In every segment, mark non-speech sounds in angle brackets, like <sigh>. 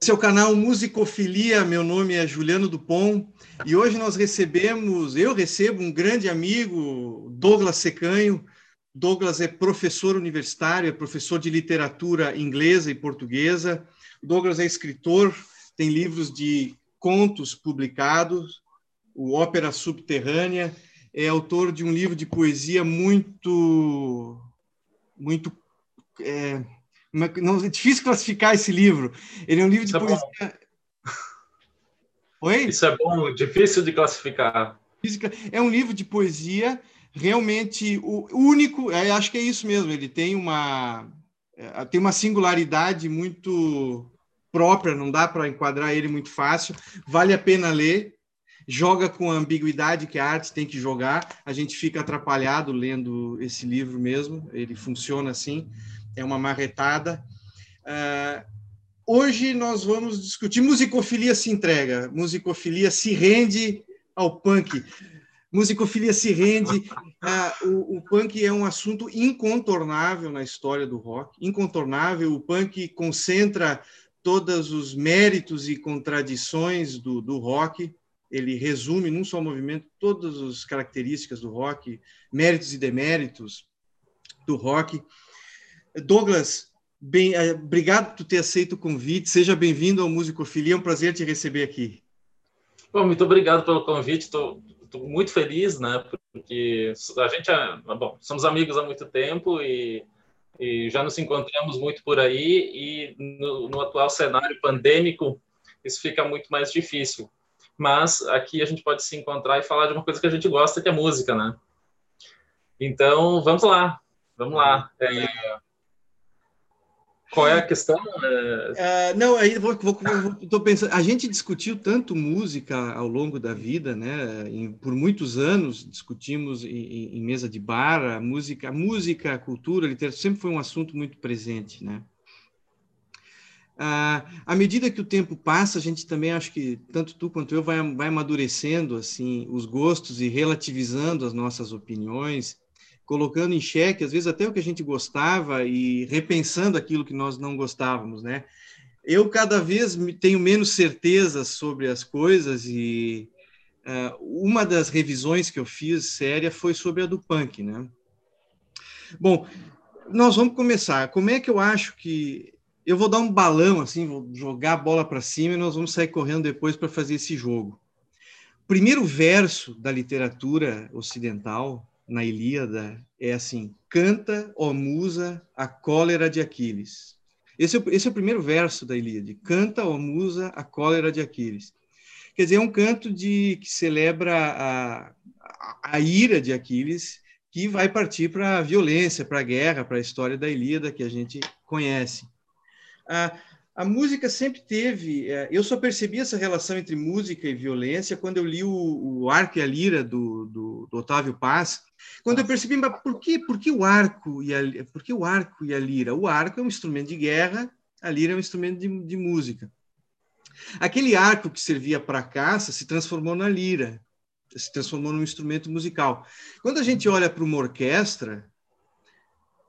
Esse é o canal Musicofilia. Meu nome é Juliano Dupont e hoje nós recebemos, eu recebo um grande amigo, Douglas Secanho. Douglas é professor universitário, é professor de literatura inglesa e portuguesa. Douglas é escritor, tem livros de contos publicados, o Ópera Subterrânea, é autor de um livro de poesia muito, muito é, não, é difícil classificar esse livro. Ele é um livro Isso de é poesia. É Oi? Isso é bom, difícil de classificar. É um livro de poesia realmente único. Acho que é isso mesmo. Ele tem uma tem uma singularidade muito própria. Não dá para enquadrar ele muito fácil. Vale a pena ler. Joga com a ambiguidade que a arte tem que jogar. A gente fica atrapalhado lendo esse livro mesmo. Ele funciona assim é uma marretada. Uh, hoje nós vamos discutir musicofilia se entrega, musicofilia se rende ao punk. Musicofilia se rende. Uh, o, o, punk é um assunto incontornável na história do rock, incontornável. O punk concentra todos os méritos e contradições do, do rock. Ele resume num só movimento todas as características do rock, méritos e deméritos do rock. Douglas, bem, eh, obrigado por ter aceito o convite. Seja bem-vindo ao Musicofilia. É um prazer te receber aqui. Bom, muito obrigado pelo convite. Estou muito feliz, né? Porque a gente é, bom, somos amigos há muito tempo e, e já nos encontramos muito por aí. E no, no atual cenário pandêmico, isso fica muito mais difícil. Mas aqui a gente pode se encontrar e falar de uma coisa que a gente gosta, que é música, né? Então, vamos lá. Vamos lá. É, qual é a questão? Uh, não, aí vou, vou, vou, pensando. A gente discutiu tanto música ao longo da vida, né? Em, por muitos anos discutimos em, em, mesa de bar a música, a música, a cultura, a literatura sempre foi um assunto muito presente, né? Uh, à medida que o tempo passa, a gente também acho que tanto tu quanto eu vai, vai amadurecendo assim os gostos e relativizando as nossas opiniões colocando em xeque, às vezes, até o que a gente gostava e repensando aquilo que nós não gostávamos, né? Eu cada vez tenho menos certeza sobre as coisas e uh, uma das revisões que eu fiz séria foi sobre a do punk, né? Bom, nós vamos começar. Como é que eu acho que eu vou dar um balão assim, vou jogar a bola para cima e nós vamos sair correndo depois para fazer esse jogo. Primeiro verso da literatura ocidental na Ilíada é assim: canta, ó musa, a cólera de Aquiles. Esse é, o, esse é o primeiro verso da Ilíada: canta, ó musa, a cólera de Aquiles. Quer dizer, é um canto de que celebra a, a, a ira de Aquiles, que vai partir para a violência, para a guerra, para a história da Ilíada que a gente conhece. A, a música sempre teve. É, eu só percebi essa relação entre música e violência quando eu li o, o Arco e a Lira do, do, do Otávio Paz, quando eu percebi, mas por que, por que o arco e a, por que o arco e a lira? O arco é um instrumento de guerra, a lira é um instrumento de, de música. Aquele arco que servia para caça se transformou na lira, se transformou num instrumento musical. Quando a gente olha para uma orquestra,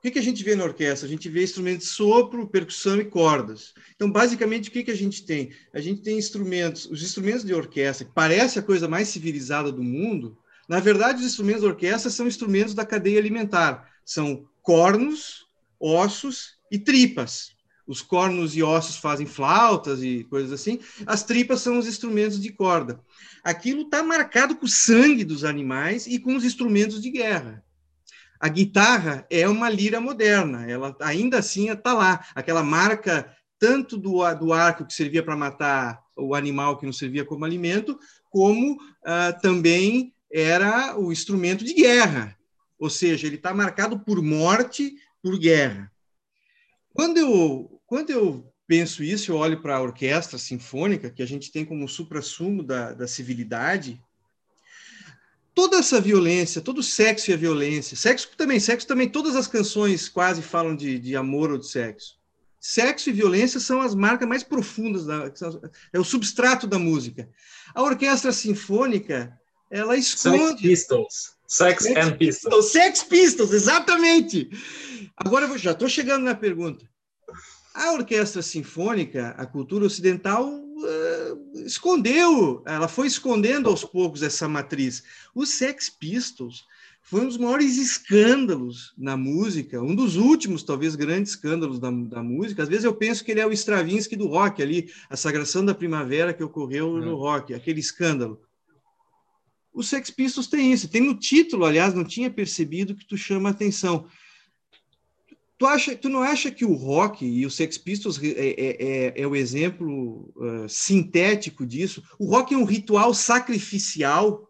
que, que a gente vê na orquestra? A gente vê instrumentos de sopro, percussão e cordas. Então, basicamente, o que, que a gente tem? A gente tem instrumentos, os instrumentos de orquestra, que parece a coisa mais civilizada do mundo, na verdade, os instrumentos da orquestra são instrumentos da cadeia alimentar. São cornos, ossos e tripas. Os cornos e ossos fazem flautas e coisas assim. As tripas são os instrumentos de corda. Aquilo está marcado com o sangue dos animais e com os instrumentos de guerra. A guitarra é uma lira moderna, ela ainda assim está lá. Aquela marca tanto do, do arco que servia para matar o animal que não servia como alimento, como uh, também era o instrumento de guerra, ou seja, ele está marcado por morte, por guerra. Quando eu, quando eu penso isso, eu olho para a orquestra sinfônica, que a gente tem como supra-sumo da, da civilidade, toda essa violência, todo o sexo e a violência, sexo também, sexo também, todas as canções quase falam de, de amor ou de sexo. Sexo e violência são as marcas mais profundas, da, é o substrato da música. A orquestra sinfônica ela esconde. Sex Pistols. Sex, Sex and Pistols. Sex Pistols, exatamente. Agora eu já estou chegando na pergunta. A orquestra sinfônica, a cultura ocidental escondeu, ela foi escondendo aos poucos essa matriz. Os Sex Pistols foi um dos maiores escândalos na música, um dos últimos, talvez, grandes escândalos da, da música. Às vezes eu penso que ele é o Stravinsky do rock ali, a Sagração da Primavera que ocorreu no é. rock, aquele escândalo. Os Sex Pistols tem isso, tem no título, aliás, não tinha percebido que tu chama atenção. Tu, acha, tu não acha que o rock e os Sex Pistols é, é, é, é o exemplo uh, sintético disso? O rock é um ritual sacrificial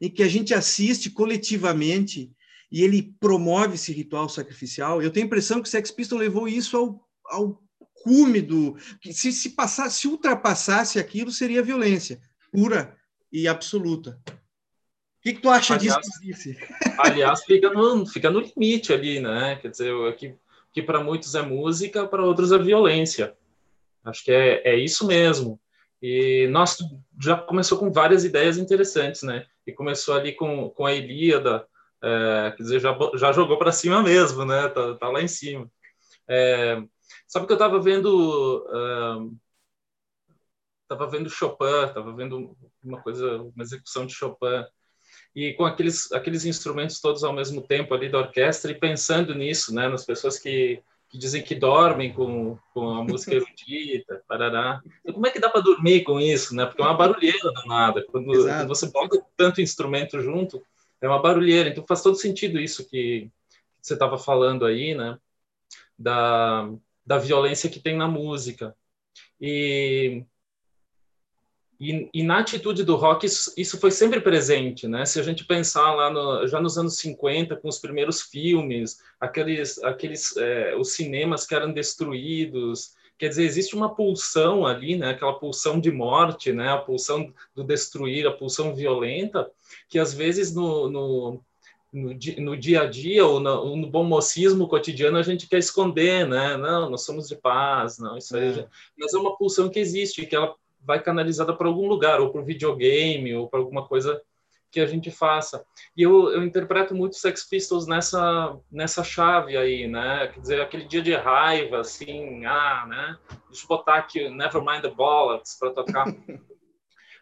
em que a gente assiste coletivamente e ele promove esse ritual sacrificial. Eu tenho a impressão que o Sex Pistols levou isso ao, ao cume do... Se, se, passar, se ultrapassasse aquilo, seria violência pura e absoluta. O que, que tu acha aliás, disso? <laughs> Aliás, fica no, fica no limite ali, né? Quer dizer, que, que para muitos é música, para outros é violência. Acho que é, é isso mesmo. E nós já começou com várias ideias interessantes, né? E começou ali com, com a Ilíada, é, quer dizer, já, já jogou para cima mesmo, né? Tá, tá lá em cima. É, sabe que eu estava vendo, estava uh, vendo Chopin, estava vendo uma coisa, uma execução de Chopin e com aqueles aqueles instrumentos todos ao mesmo tempo ali da orquestra e pensando nisso, né? Nas pessoas que que dizem que dormem com, com a música erudita, parará. Então, como é que dá para dormir com isso, né? Porque é uma barulheira danada. Quando, quando você bota tanto instrumento junto, é uma barulheira. Então faz todo sentido isso que, que você estava falando aí, né? Da, da violência que tem na música. E e, e, na atitude do rock, isso, isso, foi sempre presente, né? Se a gente pensar lá no, já nos anos 50, com os primeiros filmes, aqueles, aqueles é, os cinemas que eram destruídos, quer dizer, existe uma pulsão ali, né? Aquela pulsão de morte, né? A pulsão do destruir, a pulsão violenta, que às vezes no, no, no, no dia a dia ou no, no, bom mocismo cotidiano a gente quer esconder, né? Não, nós somos de paz, não, isso aí. É. Mas é uma pulsão que existe, que ela vai canalizada para algum lugar, ou para o videogame, ou para alguma coisa que a gente faça. E eu, eu interpreto muito Sex Pistols nessa nessa chave aí, né? Quer dizer, aquele dia de raiva, assim, ah, né? Deixa eu botar aqui Nevermind the Bollocks para tocar. <laughs>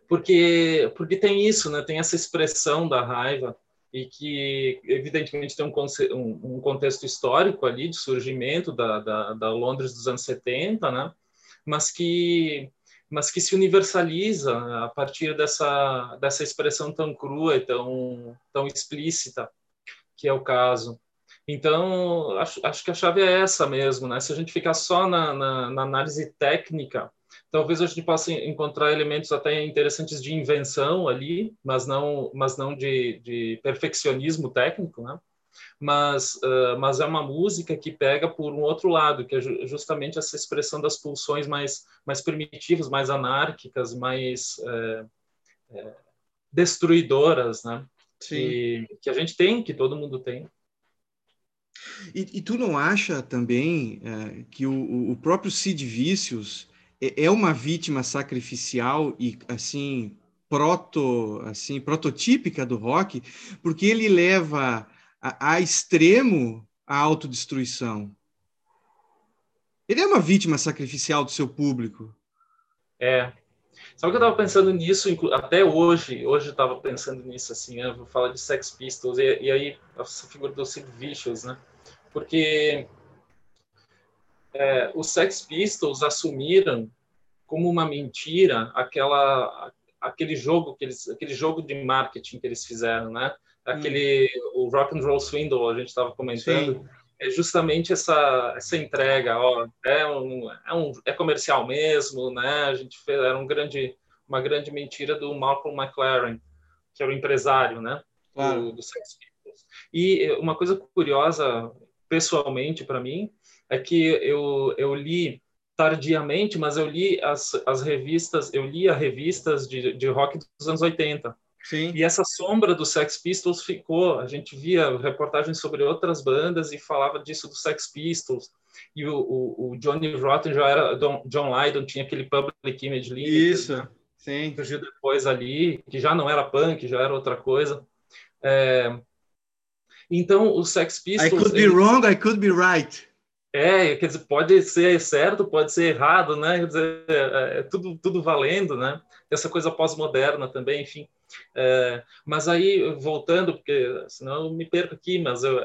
Porque, porque tem isso, né? Tem essa expressão da raiva e que, evidentemente, tem um, um, um contexto histórico ali de surgimento da, da, da Londres dos anos 70, né? Mas que mas que se universaliza a partir dessa, dessa expressão tão crua e tão, tão explícita, que é o caso. Então, acho, acho que a chave é essa mesmo, né? Se a gente ficar só na, na, na análise técnica, talvez a gente possa encontrar elementos até interessantes de invenção ali, mas não, mas não de, de perfeccionismo técnico, né? Mas, uh, mas é uma música que pega por um outro lado, que é justamente essa expressão das pulsões mais, mais primitivas, mais anárquicas, mais é, é, destruidoras, né? Que, que, a gente tem, que todo mundo tem. E, e tu não acha também que o, o próprio Sid Vicious é, é uma vítima sacrificial e assim proto assim prototípica do rock porque ele leva a, a extremo a autodestruição. Ele é uma vítima sacrificial do seu público. É. Sabe que eu estava pensando nisso até hoje? Hoje eu estava pensando nisso assim. Eu vou falar de Sex Pistols e, e aí essa figura do Sid Vicious, né? Porque é, os Sex Pistols assumiram como uma mentira aquela aquele jogo que eles aquele jogo de marketing que eles fizeram, né? Aquele hum. o rock and roll swindle a gente estava comentando Sim. é justamente essa essa entrega ó é um, é um é comercial mesmo né a gente fez era um grande uma grande mentira do Malcolm McLaren que é o empresário né claro. do, do Sex Pistols e uma coisa curiosa pessoalmente para mim é que eu eu li tardiamente mas eu li as, as revistas eu li as revistas de, de rock dos anos 80 Sim. E essa sombra do Sex Pistols ficou. A gente via reportagens sobre outras bandas e falava disso do Sex Pistols. E o, o, o Johnny Rotten já era. John Lydon tinha aquele Public Image Limited. Isso, sim. Surgiu depois ali, que já não era punk, já era outra coisa. É, então, o Sex Pistols. I could be wrong, I could be right. É, quer dizer, pode ser certo, pode ser errado, né? Quer dizer, é, é tudo, tudo valendo, né? Essa coisa pós-moderna também, enfim. É, mas aí, voltando, porque senão eu me perco aqui, mas eu...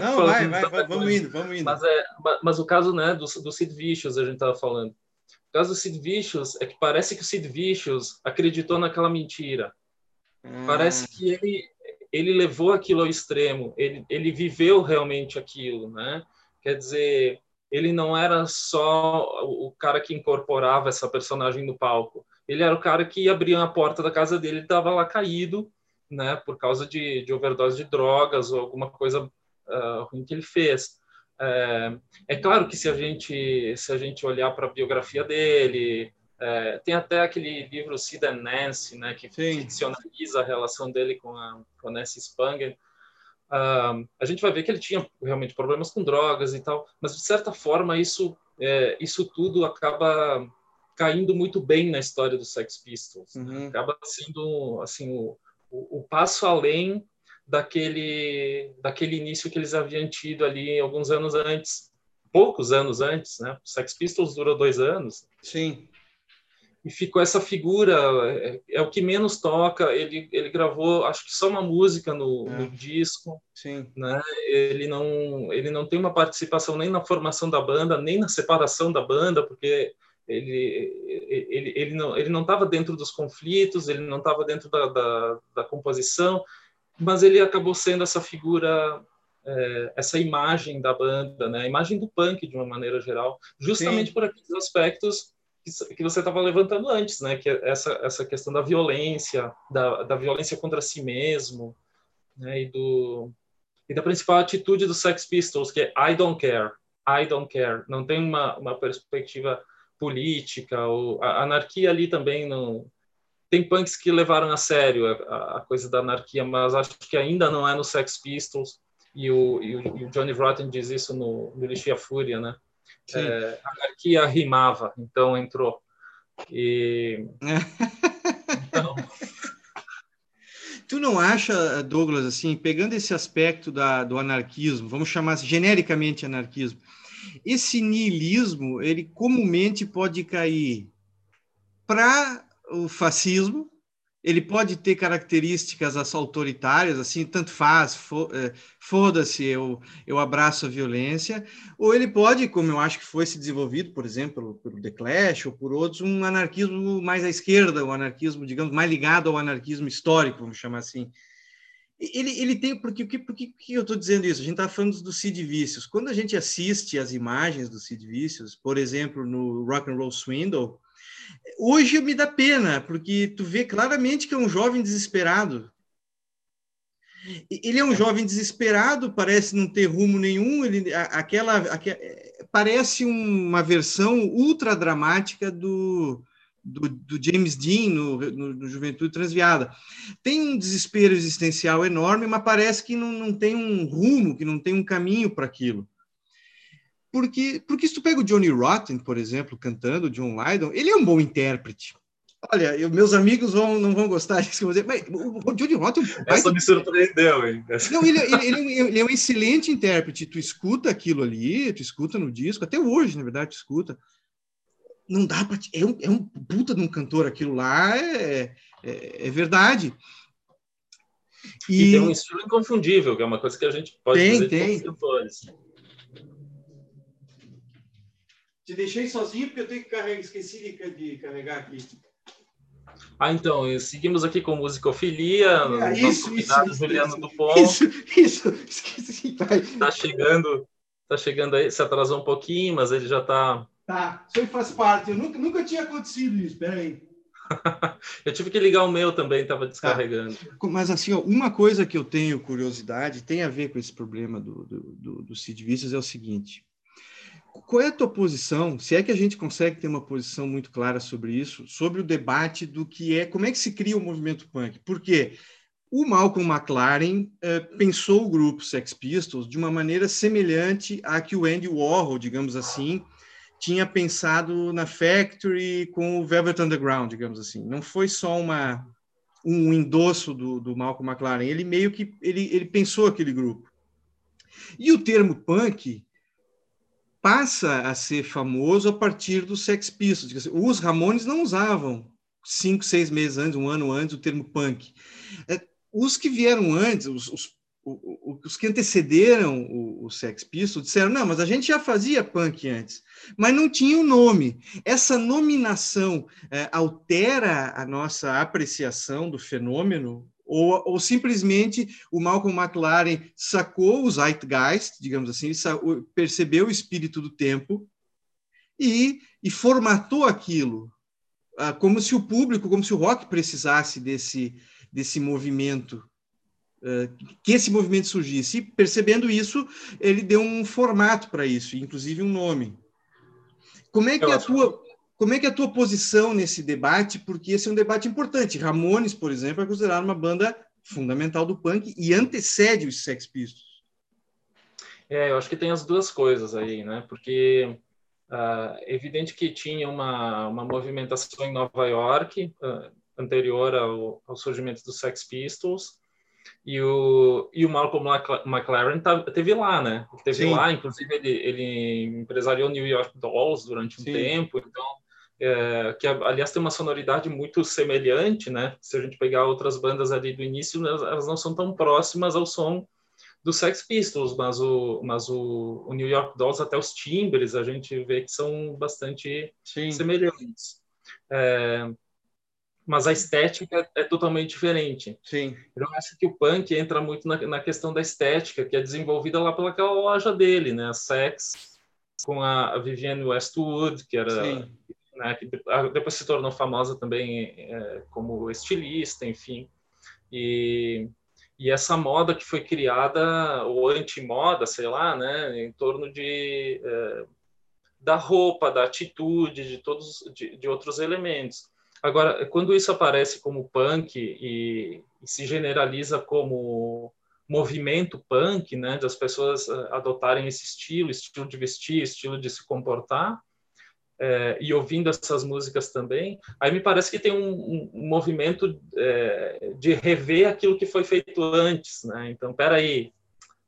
Não, <laughs> vai, vai, vai, vamos indo, vamos indo. Mas, é, mas o caso né, do, do Sid Vicious, a gente estava falando. O caso do Sid Vicious é que parece que o Sid Vicious acreditou naquela mentira. Hum. Parece que ele, ele levou aquilo ao extremo, ele, ele viveu realmente aquilo, né? Quer dizer, ele não era só o cara que incorporava essa personagem no palco. Ele era o cara que abria a porta da casa dele e estava lá caído, né, por causa de, de overdose de drogas ou alguma coisa uh, ruim que ele fez. É, é, claro que se a gente se a gente olhar para a biografia dele, é, tem até aquele livro Sid and Nancy, né, que Sim. ficcionaliza a relação dele com a, com a Nancy Spungen uh, a gente vai ver que ele tinha realmente problemas com drogas e tal, mas de certa forma isso é, isso tudo acaba caindo muito bem na história dos Sex Pistols, né? uhum. né? acaba sendo assim o, o, o, passo além daquele daquele início que eles haviam tido ali alguns anos antes, poucos anos antes, né? O Sex Pistols durou dois anos. Sim e ficou essa figura é, é, o que menos toca ele ele gravou acho que só uma música no, é. no, disco sim né ele não ele não tem uma participação nem na formação da banda nem na separação da banda porque ele ele, ele não ele não estava dentro dos conflitos ele não estava dentro da, da, da, composição mas ele acabou sendo essa figura é, essa imagem da banda né a imagem do punk de uma maneira geral justamente sim. por aqueles aspectos que você estava levantando antes, né? Que é essa essa questão da violência, da, da violência contra si mesmo, né? E do e da principal atitude dos Sex Pistols, que é I don't care, I don't care. Não tem uma, uma perspectiva política ou a anarquia ali também não tem punks que levaram a sério a, a coisa da anarquia, mas acho que ainda não é no Sex Pistols e o, e o, e o Johnny Rotten diz isso no, no Lixia Fúria, né? é, anarquia rimava, então entrou. E... <laughs> então... Tu não acha, Douglas, assim, pegando esse aspecto da, do anarquismo, vamos chamar genericamente anarquismo, esse niilismo, ele comumente pode cair para o fascismo, ele pode ter características autoritárias, assim, tanto faz, é, foda-se, eu, eu abraço a violência, ou ele pode, como eu acho que foi se desenvolvido, por exemplo, pelo The Clash ou por outros, um anarquismo mais à esquerda, um anarquismo, digamos, mais ligado ao anarquismo histórico, vamos chamar assim. Ele, ele tem, por que, que eu estou dizendo isso? A gente está falando do Sid Vicious. Quando a gente assiste as imagens do Sid Vicious, por exemplo, no Rock and Roll Swindle, Hoje me dá pena, porque tu vê claramente que é um jovem desesperado. Ele é um jovem desesperado, parece não ter rumo nenhum. Ele, aquela, aquela parece uma versão ultra dramática do, do, do James Dean no, no, no, Juventude Transviada. Tem um desespero existencial enorme, mas parece que não, não tem um rumo, que não tem um caminho para aquilo. Porque, porque se tu pega o Johnny Rotten, por exemplo, cantando John Lydon, ele é um bom intérprete. Olha, eu, meus amigos vão, não vão gostar disso que eu vou dizer, mas o, o Johnny Rotten... É Essa me surpreendeu, hein? <laughs> Não, ele, ele, ele, ele, é um excelente intérprete. Tu escuta aquilo ali, tu escuta no disco, até hoje, na verdade, tu escuta. Não dá para... É um, é um puta de um cantor aquilo lá, é, é, é verdade. E... e, tem um estilo inconfundível, que é uma coisa que a gente pode tem, dizer tem. cantores. Te deixei sozinho porque eu tenho que carregar, esqueci de, de carregar aqui. Ah, então, seguimos aqui com musicofilia. É, isso, isso, Juliano isso, Dupont. Isso, isso, esqueci. Tá chegando, tá chegando aí, se atrasou um pouquinho, mas ele já tá. Tá, isso aí faz parte. Eu nunca, nunca tinha acontecido isso, espera aí. <laughs> eu tive que ligar o meu também, estava descarregando. Tá. Mas assim, ó, uma coisa que eu tenho curiosidade, tem a ver com esse problema do, do, do, do Cid Vícios, é o seguinte qual é a tua posição? Se é que a gente consegue ter uma posição muito clara sobre isso, sobre o debate do que é, como é que se cria o movimento punk? Porque o Malcolm McLaren uh, pensou o grupo Sex Pistols de uma maneira semelhante à que o Andy Warhol, digamos assim, tinha pensado na Factory com o Velvet Underground, digamos assim. Não foi só uma um endosso do, do Malcolm McLaren, ele meio que ele, ele pensou aquele grupo. E o termo punk passa a ser famoso a partir do Sex Pistols. Os Ramones não usavam cinco, seis meses antes, um ano antes, o termo punk. É, os que vieram antes, os, os, os que antecederam o, o, Sex Pistols, disseram, não, mas a gente já fazia punk antes, mas não tinha o um nome. Essa nominação é, altera a nossa apreciação do fenômeno? Ou, ou, simplesmente o Malcolm McLaren sacou o zeitgeist, digamos assim, percebeu o espírito do tempo e, e formatou aquilo? Ah, como se o público, como se o rock precisasse desse, desse movimento, que esse movimento surgisse. E percebendo isso, ele deu um formato para isso, inclusive um nome. Como é que a tua como é que é a tua posição nesse debate? Porque esse é um debate importante. Ramones, por exemplo, é considerado uma banda fundamental do punk e antecede os Sex Pistols. É, eu acho que tem as duas coisas aí, né? Porque Uh, evidente que tinha uma, uma movimentação em Nova York, uh, anterior ao, ao, surgimento dos Sex Pistols, e o, e o Malcolm McLaren tá, teve lá, né? Teve Sim. lá, inclusive ele, ele empresariou New York Dolls durante um Sim. tempo, então, é, que aliás tem uma sonoridade muito semelhante, né? Se a gente pegar outras bandas ali do início, elas não são tão próximas ao som do Sex Pistols, mas o, mas o, o, New York Dolls, até os timbres, a gente vê que são bastante Sim. semelhantes. É, mas a estética é totalmente diferente. Sim. Eu acho que o punk entra muito na, na questão da estética, que é desenvolvida lá pelaquela loja dele, né? A Sex, com a, a Vivienne Westwood, que era... Né, que depois se tornou famosa também é, como estilista, enfim. E e essa moda que foi criada, ou antimoda, sei lá, né, em torno de é, da roupa, da atitude, de todos, de, de, outros elementos. Agora, quando isso aparece como punk e, e, se generaliza como movimento punk, né, das pessoas eh, adotarem esse estilo, estilo de vestir, estilo de se comportar, é, e ouvindo essas músicas também, aí me parece que tem um, um movimento é, de rever aquilo que foi feito antes, né? Então, peraí,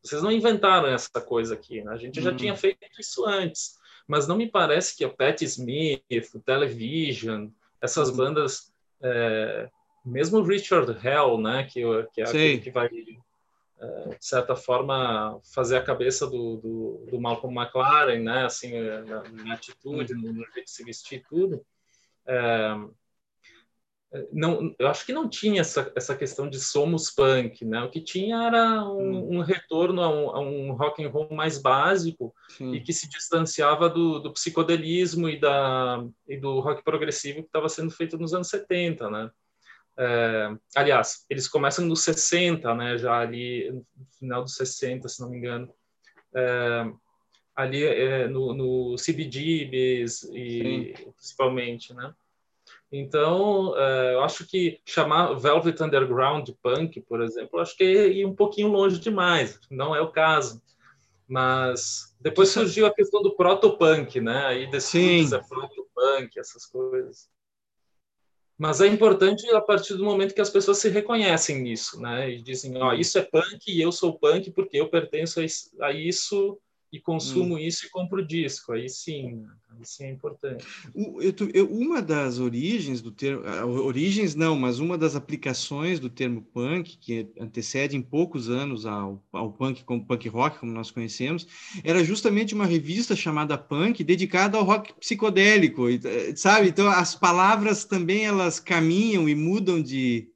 vocês não inventaram essa coisa aqui, né? A gente já uhum. tinha feito isso antes, mas não me parece que a Patti Smith, o Television, essas uhum. bandas, é, mesmo Richard Hell, né? Que, que é aquele que vai de certa forma fazer a cabeça do, do, do Malcolm McLaren, né, assim, na, na atitude, no, no, jeito de se vestir tudo, é, não, eu acho que não tinha essa, essa questão de somos punk, né? O que tinha era um, hum. um retorno a um, a um, rock and roll mais básico Sim. e que se distanciava do, do psicodelismo e, da, e do rock progressivo que estava sendo feito nos anos 70, né? É, aliás, eles começam nos 60, né, já ali no final dos 60, se não me engano. É, ali é, no, no CBGBs e Sim. principalmente, né? Então, é, eu acho que chamar Velvet Underground de punk, por exemplo, acho que é ir um pouquinho longe demais. Não é o caso. Mas depois surgiu a questão do proto-punk, né? Aí desse é proto-punk, essas coisas. Mas é importante a partir do momento que as pessoas se reconhecem nisso, né? E dizem, ó, oh, isso é punk e eu sou punk porque eu pertenço a isso e consumo hum. isso e compro disco. Aí sim, aí sim é importante. uma das origens do termo, origens não, mas uma das aplicações do termo punk, que antecede em poucos anos ao, ao punk como punk rock, como nós conhecemos, era justamente uma revista chamada Punk, dedicada ao rock psicodélico, eh, sabe? Então as palavras também elas caminham e mudam de,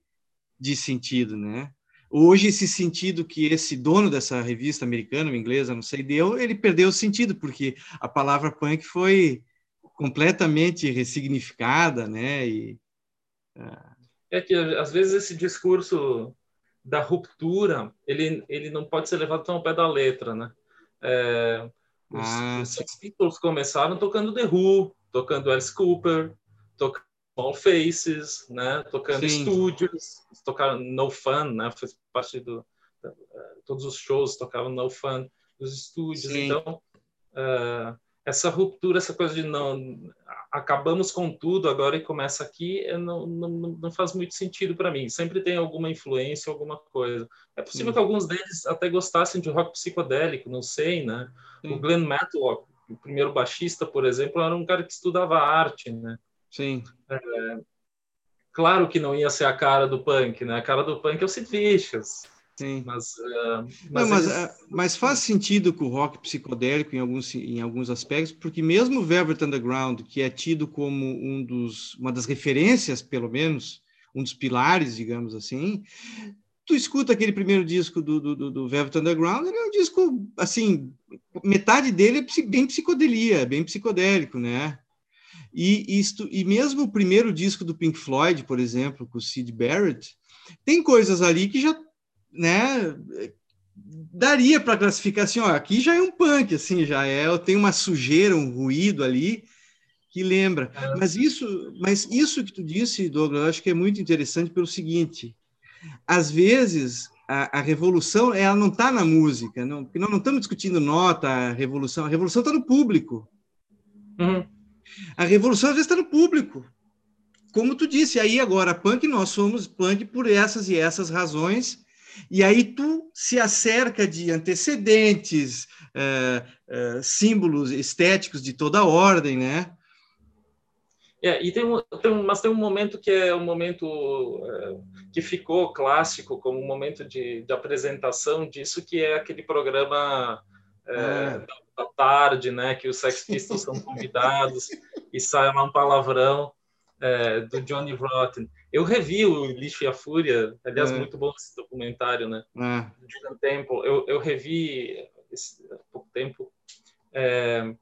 de sentido, né? Hoje, esse sentido que esse dono dessa revista americana, inglesa, não sei, deu, ele perdeu o sentido, porque a palavra punk foi completamente ressignificada, né? E, uh... É que, às vezes, esse discurso da ruptura, ele, ele não pode ser levado tão ao pé da letra, né? É, os, ah, os Sex Pistols começaram tocando The Who, tocando Alice Cooper, tocando Small Faces, né? Tocando Sim. estúdios, tocaram No Fun, né? Fez parte do uh, todos os shows tocavam No Fun dos estúdios. Sim. Então uh, essa ruptura, essa coisa de não acabamos com tudo agora e começa aqui, não, não, não faz muito sentido para mim. Sempre tem alguma influência, alguma coisa. É possível Sim. que alguns deles até gostassem de rock psicodélico, não sei, né? Sim. O Glenn Matlock o primeiro baixista, por exemplo, era um cara que estudava arte, né? Sim. É, claro que não ia ser a cara do punk, né? A cara do punk é o Sid Vicious. Sim. Mas, uh, mas, não, mas, eles... uh, mas, faz sentido com o rock psicodélico em alguns, em alguns aspectos, porque mesmo o Velvet Underground, que é tido como um dos, uma das referências, pelo menos, um dos pilares, digamos assim, tu escuta aquele primeiro disco do, do, do Velvet Underground, ele é um disco, assim, metade dele é bem psicodelia, bem psicodélico, né? E, isto, e mesmo o primeiro disco do Pink Floyd, por exemplo, com o Sid Barrett, tem coisas ali que já, né, daria para classificar assim, ó, aqui já é um punk, assim, já é, tem uma sujeira, um ruído ali que lembra. É. Mas isso, mas isso que tu disse, Douglas, eu acho que é muito interessante pelo seguinte, às vezes a, a revolução ela não está na música, não, porque nós não estamos discutindo nota, a revolução, a revolução está no público. Uhum. A revolução às vezes está no público. Como tu disse, aí agora, punk, nós somos punk por essas e essas razões, e aí tu se acerca de antecedentes, é, é, símbolos estéticos de toda ordem, né? É, e tem um, tem um, mas tem um momento que é um momento é, que ficou clássico como um momento de, de apresentação disso, que é aquele programa é, é. da, da, tarde, né, que os Sex Pistols são convidados e sai lá um palavrão é, do Johnny Rotten. Eu revi o Lixo e a Fúria, aliás, é. muito bom esse documentário, né? De um tempo. Eu, eu revi esse, há pouco tempo. É,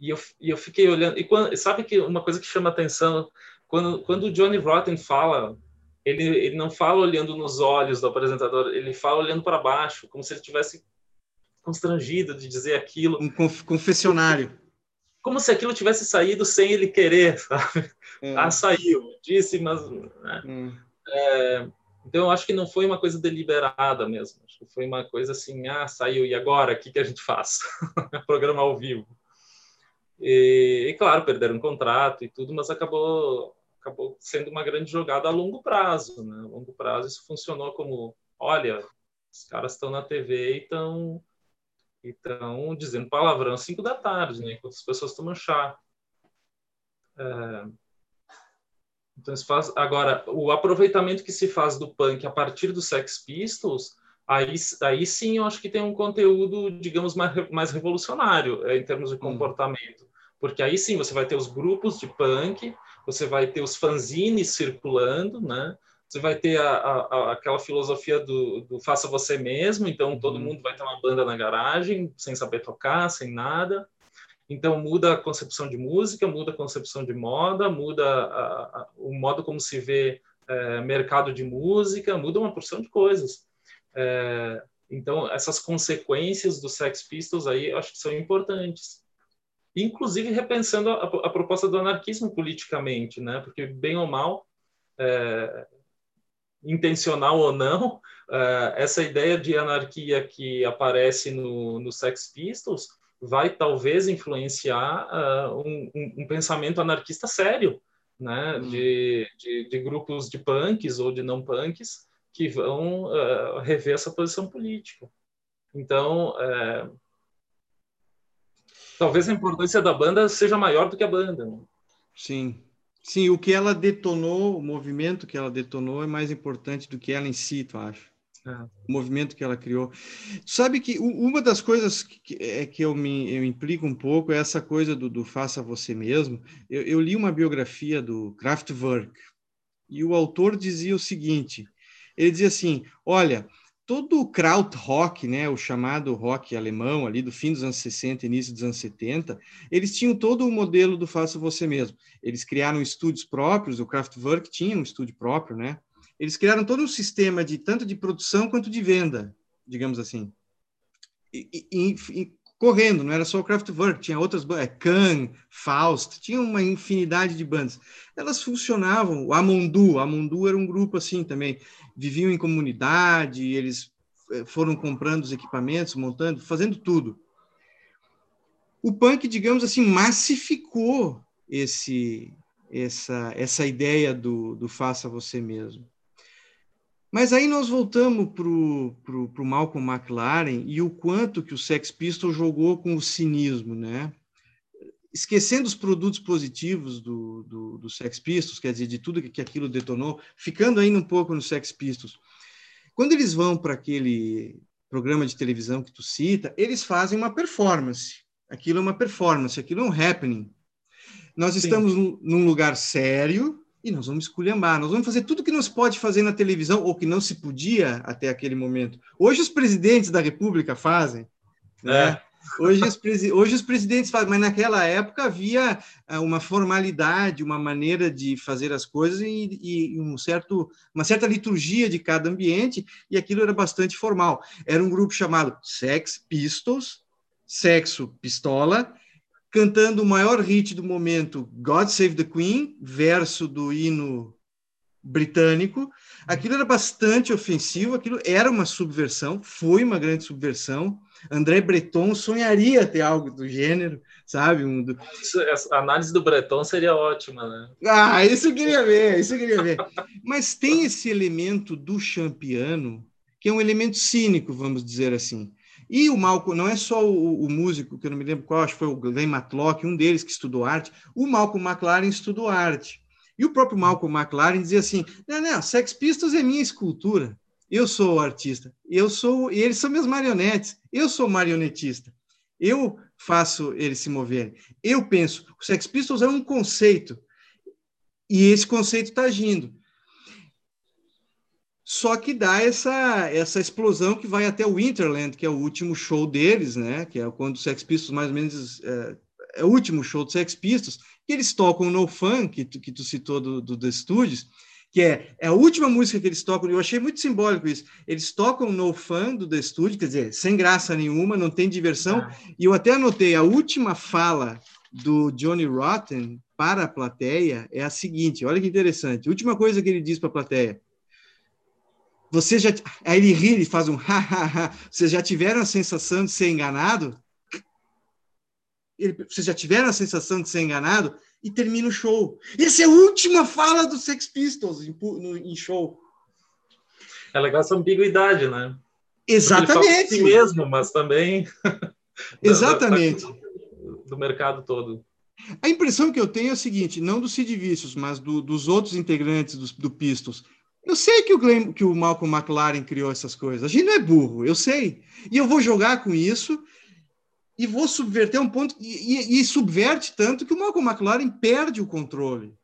e eu, e eu fiquei olhando. E quando, sabe que uma coisa que chama atenção, quando, quando o Johnny Rotten fala, ele, ele não fala olhando nos olhos do apresentador, ele fala olhando para baixo, como se ele tivesse constrangido de dizer aquilo. Um conf confessionário. Como se aquilo tivesse saído sem ele querer, <laughs> sabe? É. Ah, saiu, disse, mas. Né? Hum. É, então, eu acho que não foi uma coisa deliberada mesmo. Acho que foi uma coisa assim: ah, saiu, e agora? O que, que a gente faz? <laughs> Programa ao vivo. E, e, claro, perderam um contrato e tudo, mas acabou acabou sendo uma grande jogada a longo prazo, né? A longo prazo isso funcionou como, olha, os caras estão na TV e estão estão dizendo palavrão às 5 da tarde, né? Enquanto as pessoas tomam chá. É... Então, se faz... Agora, o aproveitamento que se faz do punk a partir dos Sex Pistols, aí, aí sim eu acho que tem um conteúdo, digamos, mais, mais revolucionário é, em termos de hum. comportamento. Hum porque aí sim você vai ter os grupos de punk, você vai ter os fanzines circulando, né? Você vai ter a, a, aquela filosofia do, do, faça você mesmo, então todo uhum. mundo vai ter uma banda na garagem, sem saber tocar, sem nada. Então muda a concepção de música, muda a concepção de moda, muda a, o modo como se vê é, mercado de música, muda uma porção de coisas. É, então essas consequências dos Sex Pistols aí eu acho que são importantes inclusive repensando a, a, proposta do anarquismo politicamente, né? Porque bem ou mal, é, intencional ou não, é, essa ideia de anarquia que aparece no, no Sex Pistols vai talvez influenciar uh, um, um, um, pensamento anarquista sério, né? Hum. De, de, de, grupos de punks ou de não punks que vão uh, rever essa posição política. Então, uh, talvez a importância da banda seja maior do que a banda. Né? Sim. Sim, o que ela detonou, o movimento que ela detonou é mais importante do que ela em si, tu acha? É. O movimento que ela criou. Sabe que uma das coisas que, é que eu me eu implico um pouco é essa coisa do, do faça você mesmo. Eu, eu li uma biografia do Kraftwerk e o autor dizia o seguinte: ele dizia assim, olha, todo o krautrock, né, o chamado rock alemão ali do fim dos anos 60, início dos anos 70, eles tinham todo o modelo do faça você mesmo. Eles criaram estúdios próprios, o Kraftwerk tinha um estúdio próprio, né? Eles criaram todo um sistema de tanto de produção quanto de venda, digamos assim. E, e, e correndo, não era só o Kraftwerk, tinha outras bandas, é, Faust, tinha uma infinidade de bandas. Elas funcionavam, o Amondu, Amondu era um grupo assim também, viviam em comunidade, eles eh, foram comprando os equipamentos, montando, fazendo tudo. O punk, digamos assim, massificou esse essa essa ideia do, do faça você mesmo. Mas aí nós voltamos para o Malcolm McLaren e o quanto que o Sex Pistols jogou com o cinismo, né? esquecendo os produtos positivos do, do, do Sex Pistols, quer dizer, de tudo que, que aquilo detonou, ficando ainda um pouco no Sex Pistols. Quando eles vão para aquele programa de televisão que tu cita, eles fazem uma performance. Aquilo é uma performance, aquilo é um happening. Nós Sim. estamos num lugar sério e nós vamos esculhambar, nós vamos fazer tudo que não se pode fazer na televisão ou que não se podia até aquele momento. Hoje os presidentes da República fazem, né? É. Hoje os, hoje os presidentes fazem, mas naquela época havia ah, uma formalidade, uma maneira de fazer as coisas e, e um certo, uma certa liturgia de cada ambiente, e aquilo era bastante formal. Era um grupo chamado Sex Pistols, Sexo Pistola, cantando o maior hit do momento, God Save the Queen, verso do hino britânico. Aquilo era bastante ofensivo, aquilo era uma subversão, foi uma grande subversão. André Breton sonharia ter algo do gênero, sabe? Um do... a análise do Breton seria ótima, né? Ah, isso eu queria ver, isso eu queria ver. Mas tem esse elemento do champiano, que é um elemento cínico, vamos dizer assim. E o Malcolm, não é só o, o, músico, que eu não me lembro qual, acho que foi o Glenn Matlock, um deles que estudou arte, o Malcolm McLaren estudou arte. E o próprio Malcolm McLaren dizia assim: não, não, Sex Pistols é minha escultura. Eu sou o artista. Eu sou, e eles são meus marionetes. Eu sou marionetista. Eu faço eles se moverem. Eu penso, o Sex Pistols é um conceito. E esse conceito está agindo. Só que dá essa, essa explosão que vai até o Winterland, que é o último show deles, né? Que é quando o Sex Pistols mais ou menos é, é o último show do Sex Pistols, que eles tocam no Fun, que tu, que tu citou do, do The Studios, que é, é a última música que eles tocam, eu achei muito simbólico isso. Eles tocam no Fun do The Studio, quer dizer, sem graça nenhuma, não tem diversão, ah. e eu até anotei, a última fala do Johnny Rotten para a plateia é a seguinte, olha que interessante, a última coisa que ele diz para a plateia, você já. Aí ele ri, ele faz um ha, ha, ha. Vocês já tiveram a sensação de ser enganado? Ele, vocês já tiveram a sensação de ser enganado? E termina o show. Essa é a última fala do Sex Pistols em, no, em show. É legal essa ambiguidade, né? Exatamente. Si mesmo, mas também. <laughs> Exatamente. do mercado todo. A impressão que eu tenho é a seguinte: não do Sid Vicious, mas do, dos outros integrantes do, do Pistols. Eu sei que o, Glenn, que o Malcolm McLaren criou essas coisas. A gente não é burro, eu sei. E eu vou jogar com isso e vou subverter um ponto. E, e, e subverte tanto que o Malcolm McLaren perde o controle.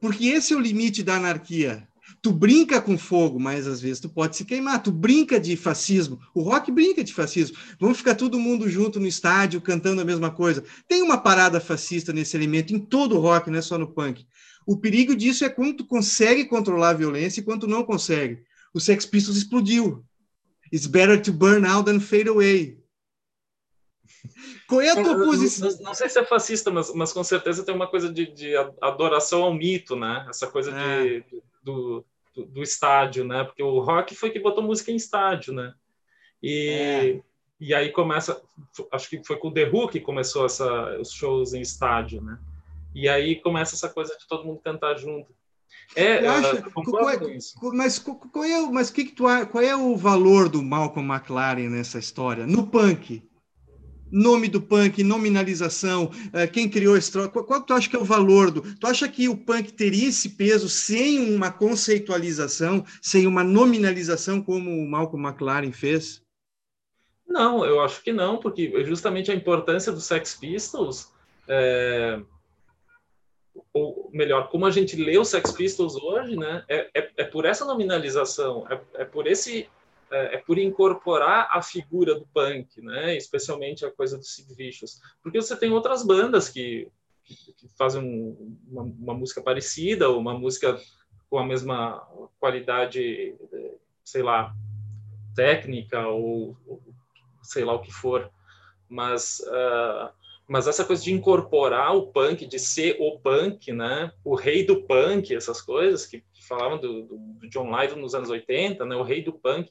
Porque esse é o limite da anarquia. Tu brinca com fogo, mas às vezes tu pode se queimar. Tu brinca de fascismo. O rock brinca de fascismo. Vamos ficar todo mundo junto no estádio cantando a mesma coisa. Tem uma parada fascista nesse elemento em todo o rock, não é só no punk. O perigo disso é quando tu consegue controlar a violência e quando tu não consegue. O Sex Pistols explodiu. It's better to burn out than fade away. Qual é a tua posição? Não, não, sei se é fascista, mas, mas com certeza tem uma coisa de, de adoração ao mito, né? Essa coisa é. de, do, do, do, estádio, né? Porque o rock foi que botou música em estádio, né? E, é. e aí começa, acho que foi com o The Who que começou essa, os shows em estádio, né? E aí começa essa coisa de todo mundo cantar junto. É, acha, qual é, mas qual é, mas que, que tu, qual é o valor do Malcolm McLaren nessa história? No punk, nome do punk, nominalização, eh, quem criou esse troço, qual, qual tu acha que é o valor do? Tu acha que o punk teria esse peso sem uma conceitualização, sem uma nominalização como o Malcolm McLaren fez? Não, eu acho que não, porque justamente a importância dos Sex Pistols é, ou melhor, como a gente lê os Sex Pistols hoje, né, é, é, é por essa nominalização, é, é por esse é, é, por incorporar a figura do punk, né, especialmente a coisa do Sid Vicious, porque você tem outras bandas que, que, que fazem um, uma, uma, música parecida, ou uma música com a mesma qualidade, sei lá, técnica ou, ou sei lá o que for, mas uh, mas essa coisa de incorporar o punk, de ser o punk, né? O rei do punk, essas coisas que, falavam do, do, John Lydon nos anos 80, né? O rei do punk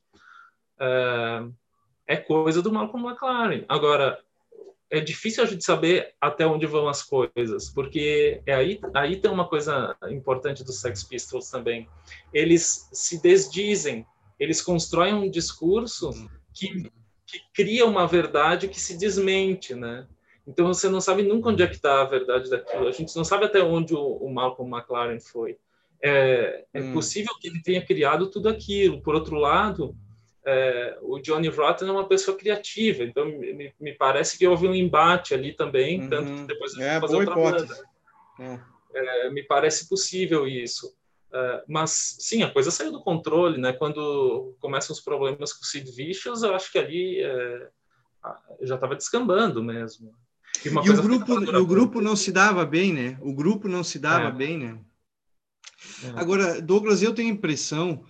uh, é coisa do Malcolm McLaren. Agora é difícil a gente saber até onde vão as coisas, porque é aí aí tem uma coisa importante dos Sex Pistols também. Eles se desdizem, eles constroem um discurso que, que cria uma verdade que se desmente, né? Então você não sabe nunca onde é que está a verdade daquilo. A gente não sabe até onde o, o Malcolm McLaren foi. É, é hum. possível que ele tenha criado tudo aquilo. Por outro lado, é, o Johnny Rotten é uma pessoa criativa, então me, me, parece que houve um embate ali também, uhum. tanto que depois é, fazer outra hipótese. É. É, me parece possível isso. É, mas sim, a coisa saiu do controle, né? Quando começam os problemas com o Sid Vicious, eu acho que ali é, já estava descambando mesmo. E, e o grupo, o grupo não se dava bem, né? O grupo não se dava é. bem, né? Agora, Douglas, eu tenho a impressão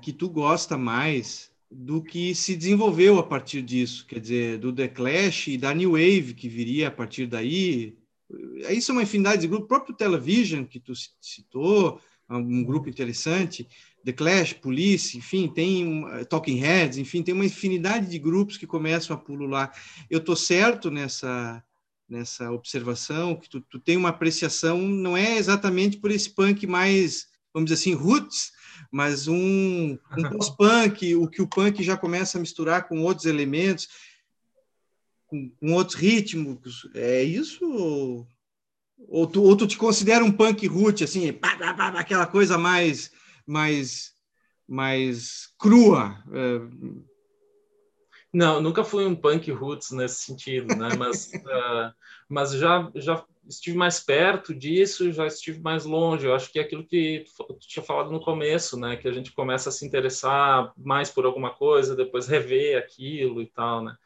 que tu gosta mais do que se desenvolveu a partir disso, quer dizer, do The Clash e da New Wave que viria a partir daí. Isso é uma infinidade de grupos, o próprio Television que tu citou, é um grupo interessante, The Clash, Police, enfim, tem um, Talking Heads, enfim, tem uma infinidade de grupos que começam a pulular. Eu estou certo nessa nessa observação que tu, tu tem uma apreciação não é exatamente por esse punk mais vamos dizer assim roots mas um, um <laughs> pós-punk, o que o punk já começa a misturar com outros elementos, com, com outros ritmos. É isso? Ou, tu, ou tu te considera um punk root, assim, pá, pá, pá, aquela coisa mais, mais, mais crua? É... Não, nunca fui um punk roots nesse sentido, né? Mas, uh, <laughs> mas já, já estive mais perto disso, já estive mais longe. Eu acho que é aquilo que tu tinha falado no começo, né? Que a gente começa a se interessar mais por alguma coisa, depois rever aquilo e tal, né?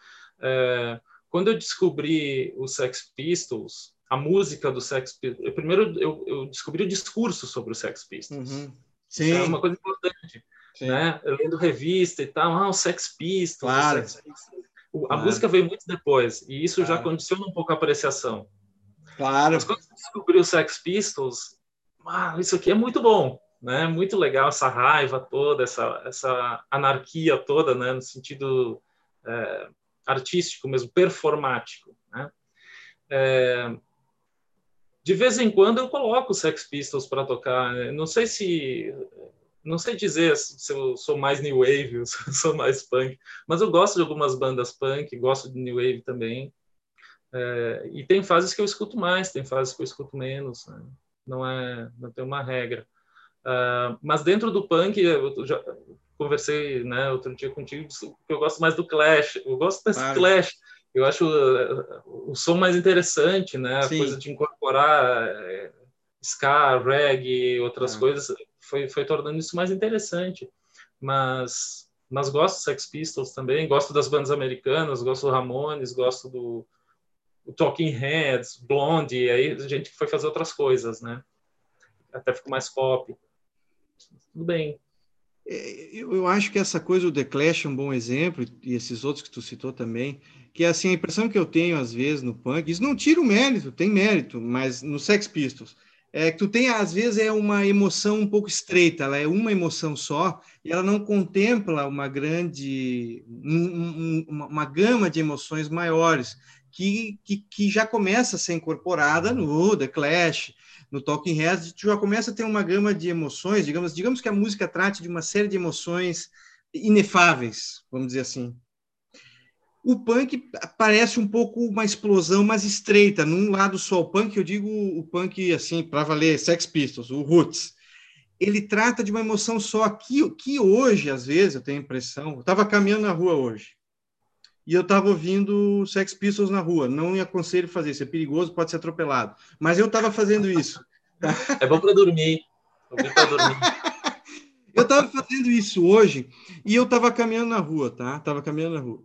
É, quando eu descobri os Sex Pistols, a música do Sex Pistols, eu, primeiro eu, eu, descobri o discurso sobre os Sex Pistols. Uhum. Sim. Isso é uma coisa importante, Sim. né? Lendo revista e tal, ah, o Sex Pistols, claro. Sex Pistols. A claro. música veio muito depois, e isso claro. já condiciona um pouco a apreciação. Claro. Mas quando você descobriu o Sex Pistols, ah, isso aqui é muito bom, né? Muito legal essa raiva toda, essa, essa anarquia toda, né? No sentido é, artístico mesmo, performático, né? É, de vez em quando eu coloco Sex Pistols para tocar. Não sei se não sei dizer se eu sou mais new wave, <laughs> ou se eu sou mais punk, mas eu gosto de algumas bandas punk, gosto de new wave também. É, e tem fases que eu escuto mais, tem fases que eu escuto menos, né? não é, não tem uma regra. Uh, mas dentro do punk, eu já conversei, né, outro dia contigo, que eu gosto mais do Clash. Eu gosto desse claro. Clash. Eu acho uh, o som mais interessante, né? A Sim. coisa de incorporar uh, ska, reggae, outras é. coisas, foi, foi tornando isso mais interessante. Mas, mas gosto do Sex Pistols também, gosto das bandas americanas, gosto do Ramones, gosto do o Talking Heads, Blonde, aí a gente foi fazer outras coisas, né? Até ficou mais pop. Tudo bem. É, eu acho que essa coisa do The Clash é um bom exemplo, e esses outros que tu citou também, que é assim, a impressão que eu tenho às vezes no punk, isso não tira o mérito, tem mérito, mas no Sex Pistols, é que tu tem, às vezes, é uma emoção um pouco estreita, ela é uma emoção só, e ela não contempla uma grande, um, um, uma gama de emoções maiores que, que, que, já começa a ser incorporada no The Clash, no Talking Heads, tu já começa a ter uma gama de emoções, digamos, digamos que a música trate de uma série de emoções inefáveis, vamos dizer assim. O punk parece um pouco uma explosão mais estreita, num lado só. O punk, eu digo o punk assim, para valer, Sex Pistols, o Roots. Ele trata de uma emoção só, que, que hoje, às vezes, eu tenho a impressão. Eu estava caminhando na rua hoje, e eu estava ouvindo Sex Pistols na rua. Não me aconselho fazer, isso é perigoso, pode ser atropelado. Mas eu estava fazendo isso. <laughs> É bom para dormir. <laughs> eu estava fazendo isso hoje e eu estava caminhando na rua, tá? Estava caminhando na rua.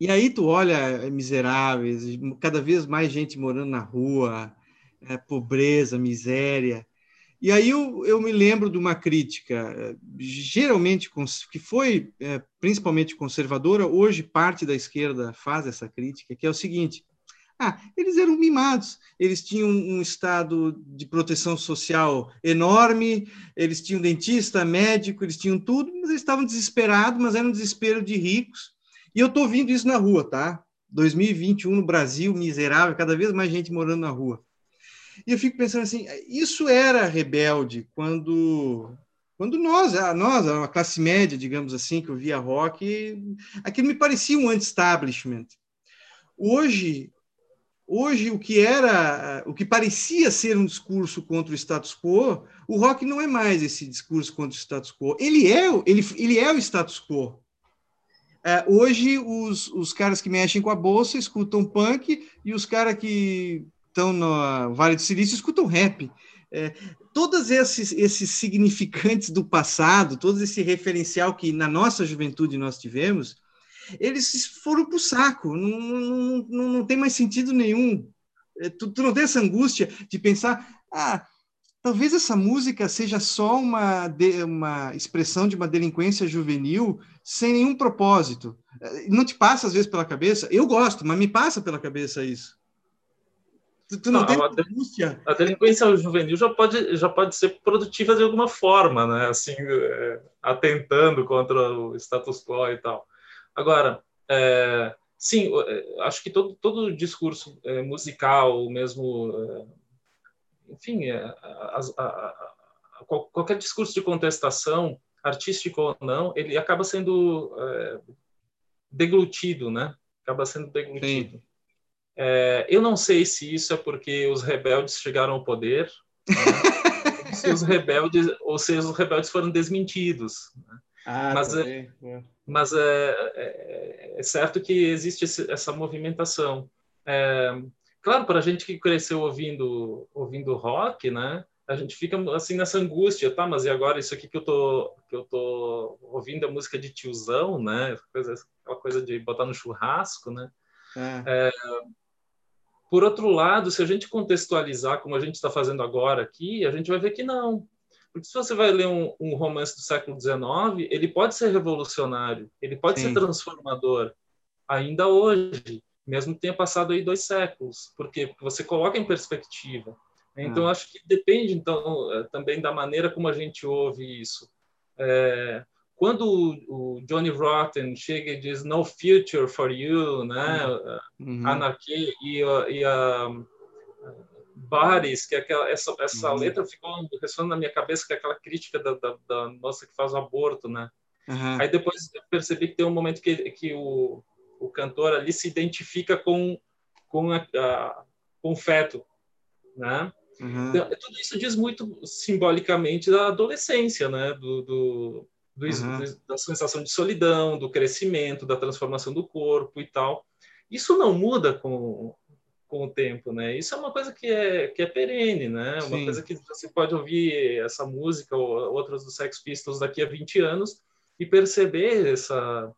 E aí tu olha é, miseráveis, cada vez mais gente morando na rua, é, pobreza, miséria. E aí eu, eu me lembro de uma crítica, geralmente que foi é, principalmente conservadora, hoje parte da esquerda faz essa crítica, que é o seguinte: ah, eles eram mimados, eles tinham um estado de proteção social enorme, eles tinham dentista, médico, eles tinham tudo, mas eles estavam desesperados, mas era um desespero de ricos. E eu estou vendo isso na rua, tá? 2021 no Brasil, miserável, cada vez mais gente morando na rua. E eu fico pensando assim, isso era rebelde quando quando nós, a nós, a classe média, digamos assim, que eu via rock, aquilo me parecia um anti-establishment. Hoje, Hoje, o que era, o que parecia ser um discurso contra o status quo, o rock não é mais esse discurso contra o status quo. Ele é, ele, ele é o status quo. É, hoje, os, os caras que mexem com a bolsa escutam punk e os caras que estão no Vale do Silício escutam rap. É, todos esses, esses significantes do passado, todo esse referencial que na nossa juventude nós tivemos, eles foram para o saco, não, não, não, não tem mais sentido nenhum. É, tu, tu não tem essa angústia de pensar, ah, talvez essa música seja só uma, de, uma expressão de uma delinquência juvenil sem nenhum propósito. É, não te passa às vezes pela cabeça? Eu gosto, mas me passa pela cabeça isso. Tu, tu não, não tem a. A delinquência juvenil já pode, já pode ser produtiva de alguma forma, né? Assim, é, atentando contra o status quo e tal. Agora, é, sim, acho que todo, todo discurso é, musical, mesmo, enfim, é, a, a, a, qualquer discurso de contestação, artístico ou não, ele acaba sendo é, deglutido, né? Acaba sendo deglutido. eu não sei se isso é porque os rebeldes chegaram ao poder, né? <laughs> se os rebeldes, ou se os rebeldes foram desmentidos. Né? Ah, mas, é, mas é, é, é, certo que existe esse, essa movimentação. Claro, para a gente que cresceu ouvindo ouvindo rock, né? A gente fica assim nessa angústia, tá? Mas e agora isso aqui que eu tô que eu tô ouvindo é música de tiozão, né? Coisa, aquela coisa de botar no churrasco, né? É. é por outro lado, se a gente contextualizar como a gente está fazendo agora aqui, a gente vai ver que não. Porque se você vai ler um, um romance do século XIX, ele pode ser revolucionário, ele pode Sim. ser transformador, ainda hoje, mesmo que tenha passado aí dois séculos, porque você coloca em perspectiva. Então, ah. acho que depende então eh, também da maneira como a gente ouve isso. É, quando o, Johnny Rotten chega e diz "No future for you", né, uhum. anarquia e, e a bares, que é aquela, essa, essa uhum. letra ficou ressonando na minha cabeça, que é aquela crítica da, da, da moça que faz o aborto, né? Uhum. Aí depois eu percebi que tem um momento que, que o, o cantor ali se identifica com, com, a, a, com o feto, né? Uhum. Então, tudo isso diz muito simbolicamente da adolescência, né? Do, do, do, uhum. do, da sensação de solidão, do crescimento, da transformação do corpo e tal. Isso não muda com, com o tempo, né? Isso é uma coisa que é, que é perene, né? Uma Sim. coisa que você pode ouvir essa música ou outras do Sex Pistols daqui a 20 anos e perceber essa,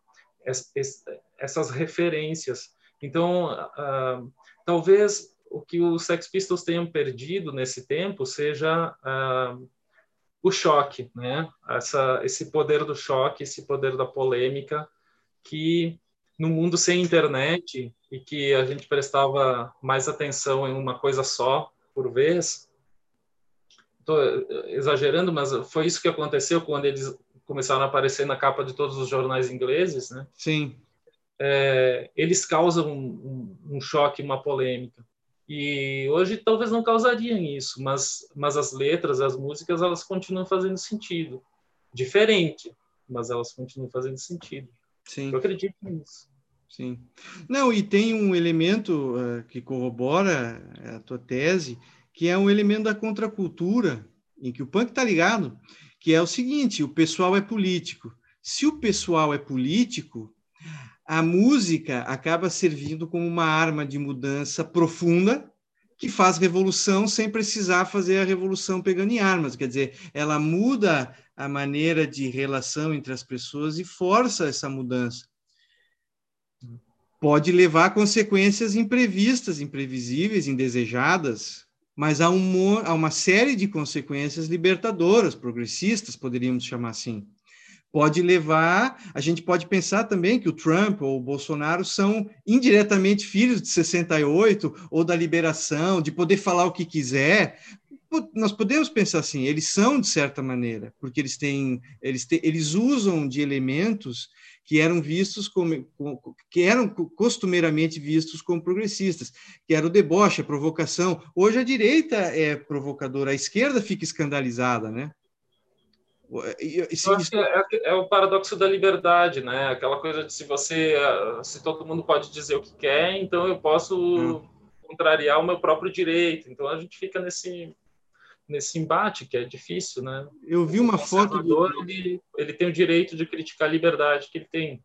essas referências. Então, uh, talvez o que os Sex Pistols tenham perdido nesse tempo seja uh, o choque, né? Essa, esse poder do choque, esse poder da polêmica que no mundo sem internet e que a gente prestava mais atenção em uma coisa só por vez. Estou exagerando, mas foi isso que aconteceu quando eles começaram a aparecer na capa de todos os jornais ingleses, né? Sim. É, eles causam um, um, choque, uma polêmica. E hoje talvez não causariam isso, mas, mas as letras, as músicas, elas continuam fazendo sentido. Diferente, mas elas continuam fazendo sentido. Sim. Eu acredito nisso. Sim. Não, e tem um elemento uh, que corrobora a tua tese, que é um elemento da contracultura, em que o punk está ligado, que é o seguinte: o pessoal é político. Se o pessoal é político, a música acaba servindo como uma arma de mudança profunda que faz revolução sem precisar fazer a revolução pegando em armas. Quer dizer, ela muda a maneira de relação entre as pessoas e força essa mudança. Pode levar a consequências imprevistas, imprevisíveis, indesejadas, mas há, um, há uma série de consequências libertadoras, progressistas, poderíamos chamar assim. Pode levar, a gente pode pensar também que o Trump ou o Bolsonaro são indiretamente filhos de 68 ou da liberação, de poder falar o que quiser, nós podemos pensar assim, eles são de certa maneira, porque eles têm, eles, têm, eles usam de elementos que eram vistos como, que eram costumeiramente vistos como progressistas, que era o deboche, a provocação. Hoje a direita é provocadora, a esquerda fica escandalizada, né? Se, acho que é, é, o paradoxo da liberdade, né? Aquela coisa de se você, se todo mundo pode dizer o que quer, então eu posso hum contrariar o meu próprio direito. Então a gente fica nesse nesse embate que é difícil, né? Eu vi uma foto do ele, ele tem o direito de criticar a liberdade que ele tem.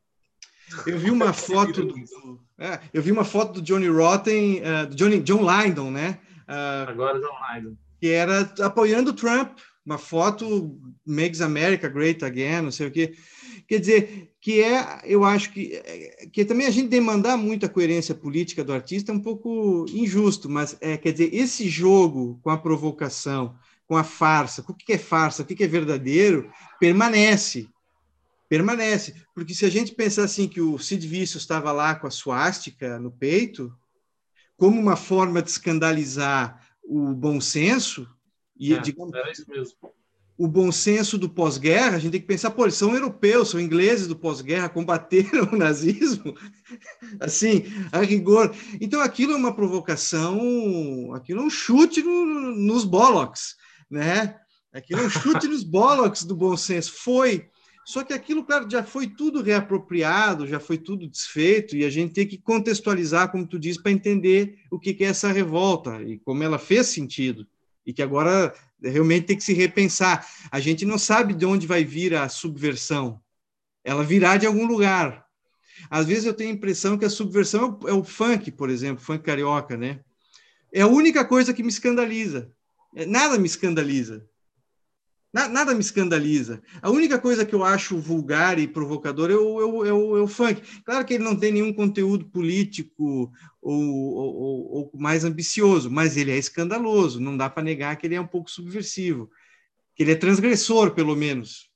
Eu vi uma <laughs> foto do, é, eu vi uma foto do Johnny Rotten, uh, do Johnny John Lydon, né? Uh, Agora John Lydon. Que era apoiando o Trump, uma foto Makes America Great Again, não sei o quê. Quer dizer, que é, eu acho que, que também a gente demandar muito a coerência política do artista é um pouco injusto, mas é, quer dizer, esse jogo com a provocação, com a farsa, o que é farsa, o que é verdadeiro, permanece. Permanece. Porque se a gente pensar assim que o Sid Vicious estava lá com a suástica no peito, como uma forma de escandalizar o bom senso, e, é, digamos, era isso mesmo o bom senso do pós-guerra, a gente tem que pensar, pô, eles são europeus, são ingleses do pós-guerra, combateram o nazismo, <laughs> assim, a rigor. Então, aquilo é uma provocação, aquilo é um chute no, nos bollocks, né? Aquilo é um chute nos <laughs> bollocks do bom senso. Foi. Só que aquilo, claro, já foi tudo reapropriado, já foi tudo desfeito, e a gente tem que contextualizar, como tu diz, para entender o que é essa revolta e como ela fez sentido. E que agora realmente tem que se repensar. A gente não sabe de onde vai vir a subversão. Ela virá de algum lugar. Às vezes eu tenho a impressão que a subversão é o funk, por exemplo, funk carioca, né? É a única coisa que me escandaliza. Nada me escandaliza. Nada me escandaliza. A única coisa que eu acho vulgar e provocador é o, é o, é o, é funk. Claro que ele não tem nenhum conteúdo político ou, ou, ou, mais ambicioso, mas ele é escandaloso. Não dá para negar que ele é um pouco subversivo, que ele é transgressor, pelo menos.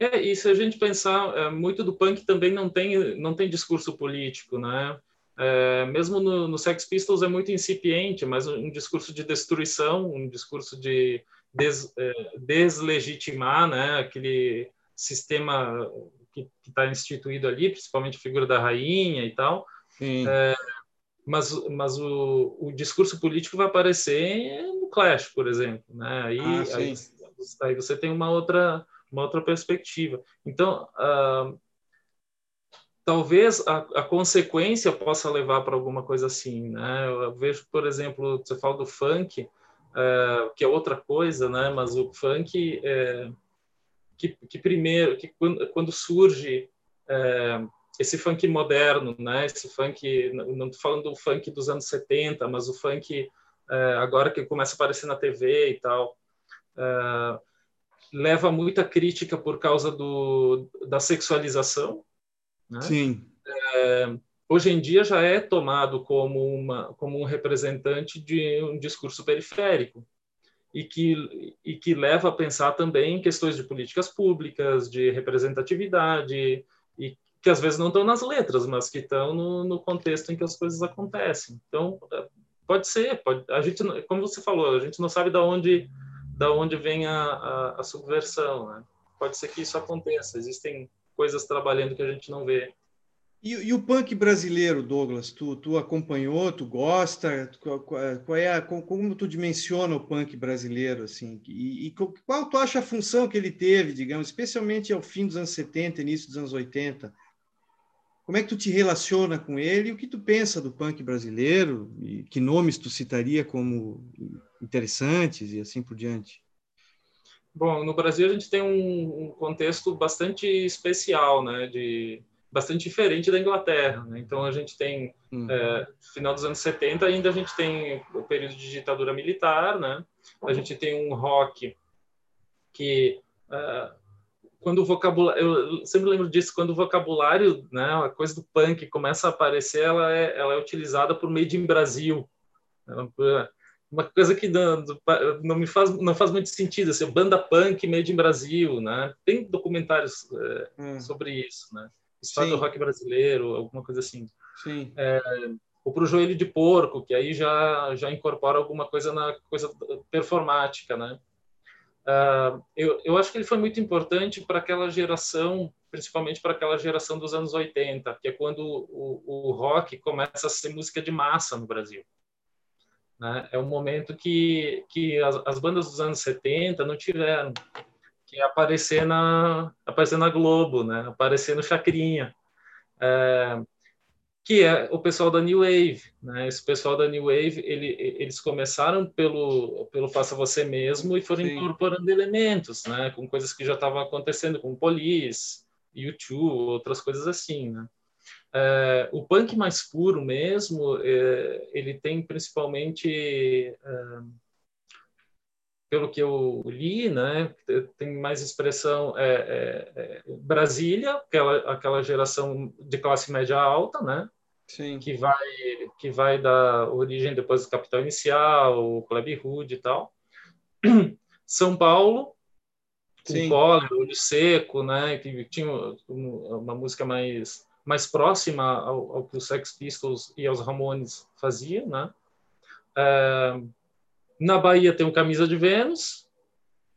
É, e se a gente pensar, é, muito do punk também não tem, não tem discurso político, né? É, mesmo no, no Sex Pistols é muito incipiente, mas um discurso de destruição, um discurso de des, é, deslegitimar né, aquele sistema que está instituído ali, principalmente a figura da rainha e tal. É, mas mas o, o discurso político vai aparecer no Clash, por exemplo. Né? Aí, ah, aí, aí, você tem uma outra, uma outra perspectiva. Então, uh, talvez a, a, consequência possa levar para alguma coisa assim. Né? Eu vejo, por exemplo, você fala do funk, uh, que é outra coisa, né? Mas o funk, é, que, que, primeiro, que quando, quando surge é, esse funk moderno, né? Esse funk, não estou falando do funk dos anos 70, mas o funk agora que começa a aparecer na TV e tal, leva muita crítica por causa do, da sexualização, né? Sim. É, hoje em dia já é tomado como, uma, como um representante de um discurso periférico e que, e que leva a pensar também em questões de políticas públicas, de representatividade, e que às vezes não estão nas letras, mas que estão no, no contexto em que as coisas acontecem. Então, é, pode ser, pode, a gente, como você falou, a gente não sabe da onde, da onde vem a, a, a subversão. Né? Pode ser que isso aconteça, existem coisas trabalhando que a gente não vê. E, e, o punk brasileiro, Douglas, tu, tu acompanhou, tu gosta? Qual, qual é a, como tu dimensiona o punk brasileiro, assim? E, e, qual tu acha a função que ele teve, digamos, especialmente ao fim dos anos 70, início dos anos 80? Como é que tu te relaciona com ele e o que tu pensa do punk brasileiro? E que nomes tu citaria como interessantes e assim por diante? Bom, no Brasil a gente tem um, um contexto bastante especial, né, de bastante diferente da Inglaterra. Né? Então a gente tem hum. é, final dos anos 70 ainda a gente tem o período de ditadura militar, né? A gente tem um rock que é, quando o vocabulário, eu sempre lembro disso, quando o vocabulário, né, a coisa do punk começa a aparecer, ela é, ela é utilizada por Made in Brasil. Uma coisa que não, não me faz, não faz muito sentido, assim, banda punk Made in Brasil, né? Tem documentários é, hum. sobre isso, né? História Sim. do rock brasileiro, alguma coisa assim. Sim. É, ou para o joelho de porco, que aí já já incorpora alguma coisa na coisa performática, né? Uh, eu, eu acho que ele foi muito importante para aquela geração, principalmente para aquela geração dos anos 80, que é quando o, o rock começa a ser música de massa no Brasil. Né? É um momento que, que as, as bandas dos anos 70 não tiveram que aparecer na aparecer na Globo, né? Aparecer no Chacrinha. É, que é o pessoal da New Wave. Né? Esse pessoal da New Wave, ele, eles começaram pelo, pelo Faça Você Mesmo e foram Sim. incorporando elementos, né? com coisas que já estavam acontecendo, como Police, YouTube, outras coisas assim. Né? É, o punk mais puro mesmo, é, ele tem principalmente... Pelo que eu li, né, tem mais expressão é, é, é, Brasília, aquela, aquela geração de classe média alta, né, Sim. que vai que vai dar origem depois do Capital Inicial, Plebe Hood e tal. <clears throat> São Paulo, com Sim. Collor, Olho Seco, né, que tinha uma música mais mais próxima ao, ao que os Sex Pistols e aos Ramones faziam, né. É, na Bahia tem o Camisa de Vênus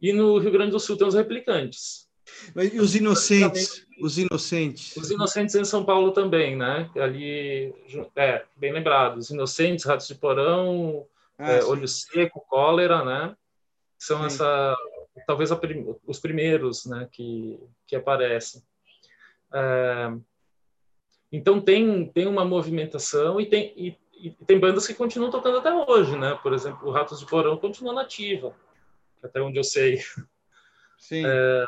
e no Rio Grande do Sul tem os Replicantes. Mas, e os inocentes? Os inocentes. Os inocentes em São Paulo também, né? Ali, é, bem lembrado. Os inocentes, Ratos de Porão, ah, é, Olho Seco, Cólera, né? São sim. essa, talvez prim, os primeiros, né? Que, que aparecem. É, então tem tem uma movimentação e tem e e tem bandas que continuam tocando até hoje, né? Por exemplo, o Ratos de Porão continua nativa, até onde eu sei. Sim. É,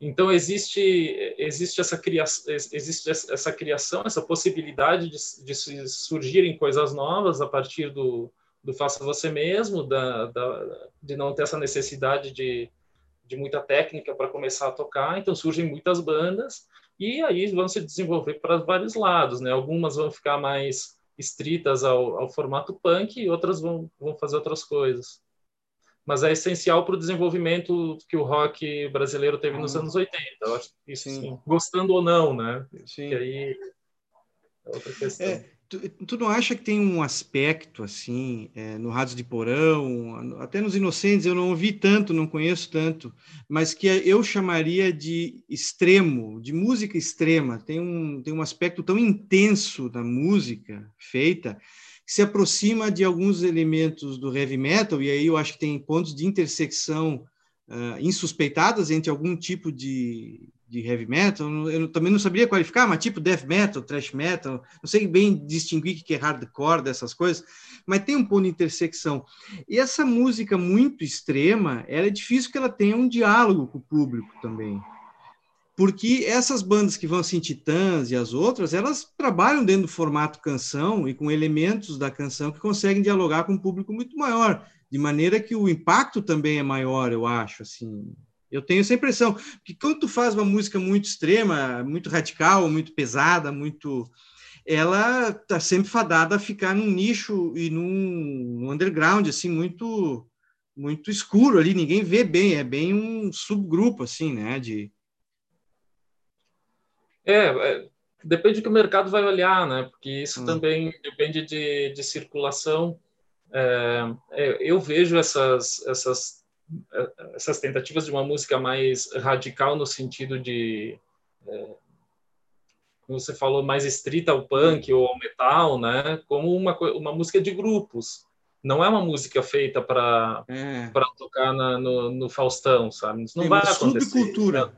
então existe existe essa criação existe essa criação essa possibilidade de, de surgirem coisas novas a partir do, do faça você mesmo da, da, de não ter essa necessidade de, de muita técnica para começar a tocar então surgem muitas bandas e aí vão se desenvolver para vários lados né algumas vão ficar mais estritas ao, ao formato punk e outras vão, vão fazer outras coisas. Mas é essencial para o desenvolvimento que o rock brasileiro teve nos anos 80. Eu acho isso, sim. gostando ou não, né? Sim. E aí é outra questão. É, Tu, tu, não acha que tem um aspecto assim é, no Rádio de Porão, até nos Inocentes eu não ouvi tanto, não conheço tanto, mas que eu chamaria de extremo, de música extrema. Tem um, tem um aspecto tão intenso da música feita que se aproxima de alguns elementos do heavy metal, e aí eu acho que tem pontos de intersecção uh, insuspeitadas entre algum tipo de, de heavy metal, eu também não saberia qualificar, mas tipo death metal, thrash metal, não sei bem distinguir o que é hardcore dessas coisas, mas tem um ponto de intersecção. E essa música muito extrema, ela é difícil que ela tenha um diálogo com o público também. Porque essas bandas que vão assim, Titãs e as outras, elas trabalham dentro do formato canção e com elementos da canção que conseguem dialogar com um público muito maior, de maneira que o impacto também é maior, eu acho, assim, eu tenho essa impressão, que quando tu faz uma música muito extrema, muito radical, muito pesada, muito ela está sempre fadada a ficar num nicho e num, num underground assim muito muito escuro ali, ninguém vê bem, é bem um subgrupo assim, né, de é, é depende do que o mercado vai olhar, né? Porque isso hum. também depende de, de circulação. É, é, eu vejo essas essas essas tentativas de uma música mais radical no sentido de é, como você falou mais estrita ao punk ou ao metal né? Como uma uma música de grupos. Não é uma música feita para é. para tocar na, no, no Faustão sabe? Isso não Tem vai uma acontecer. subcultura.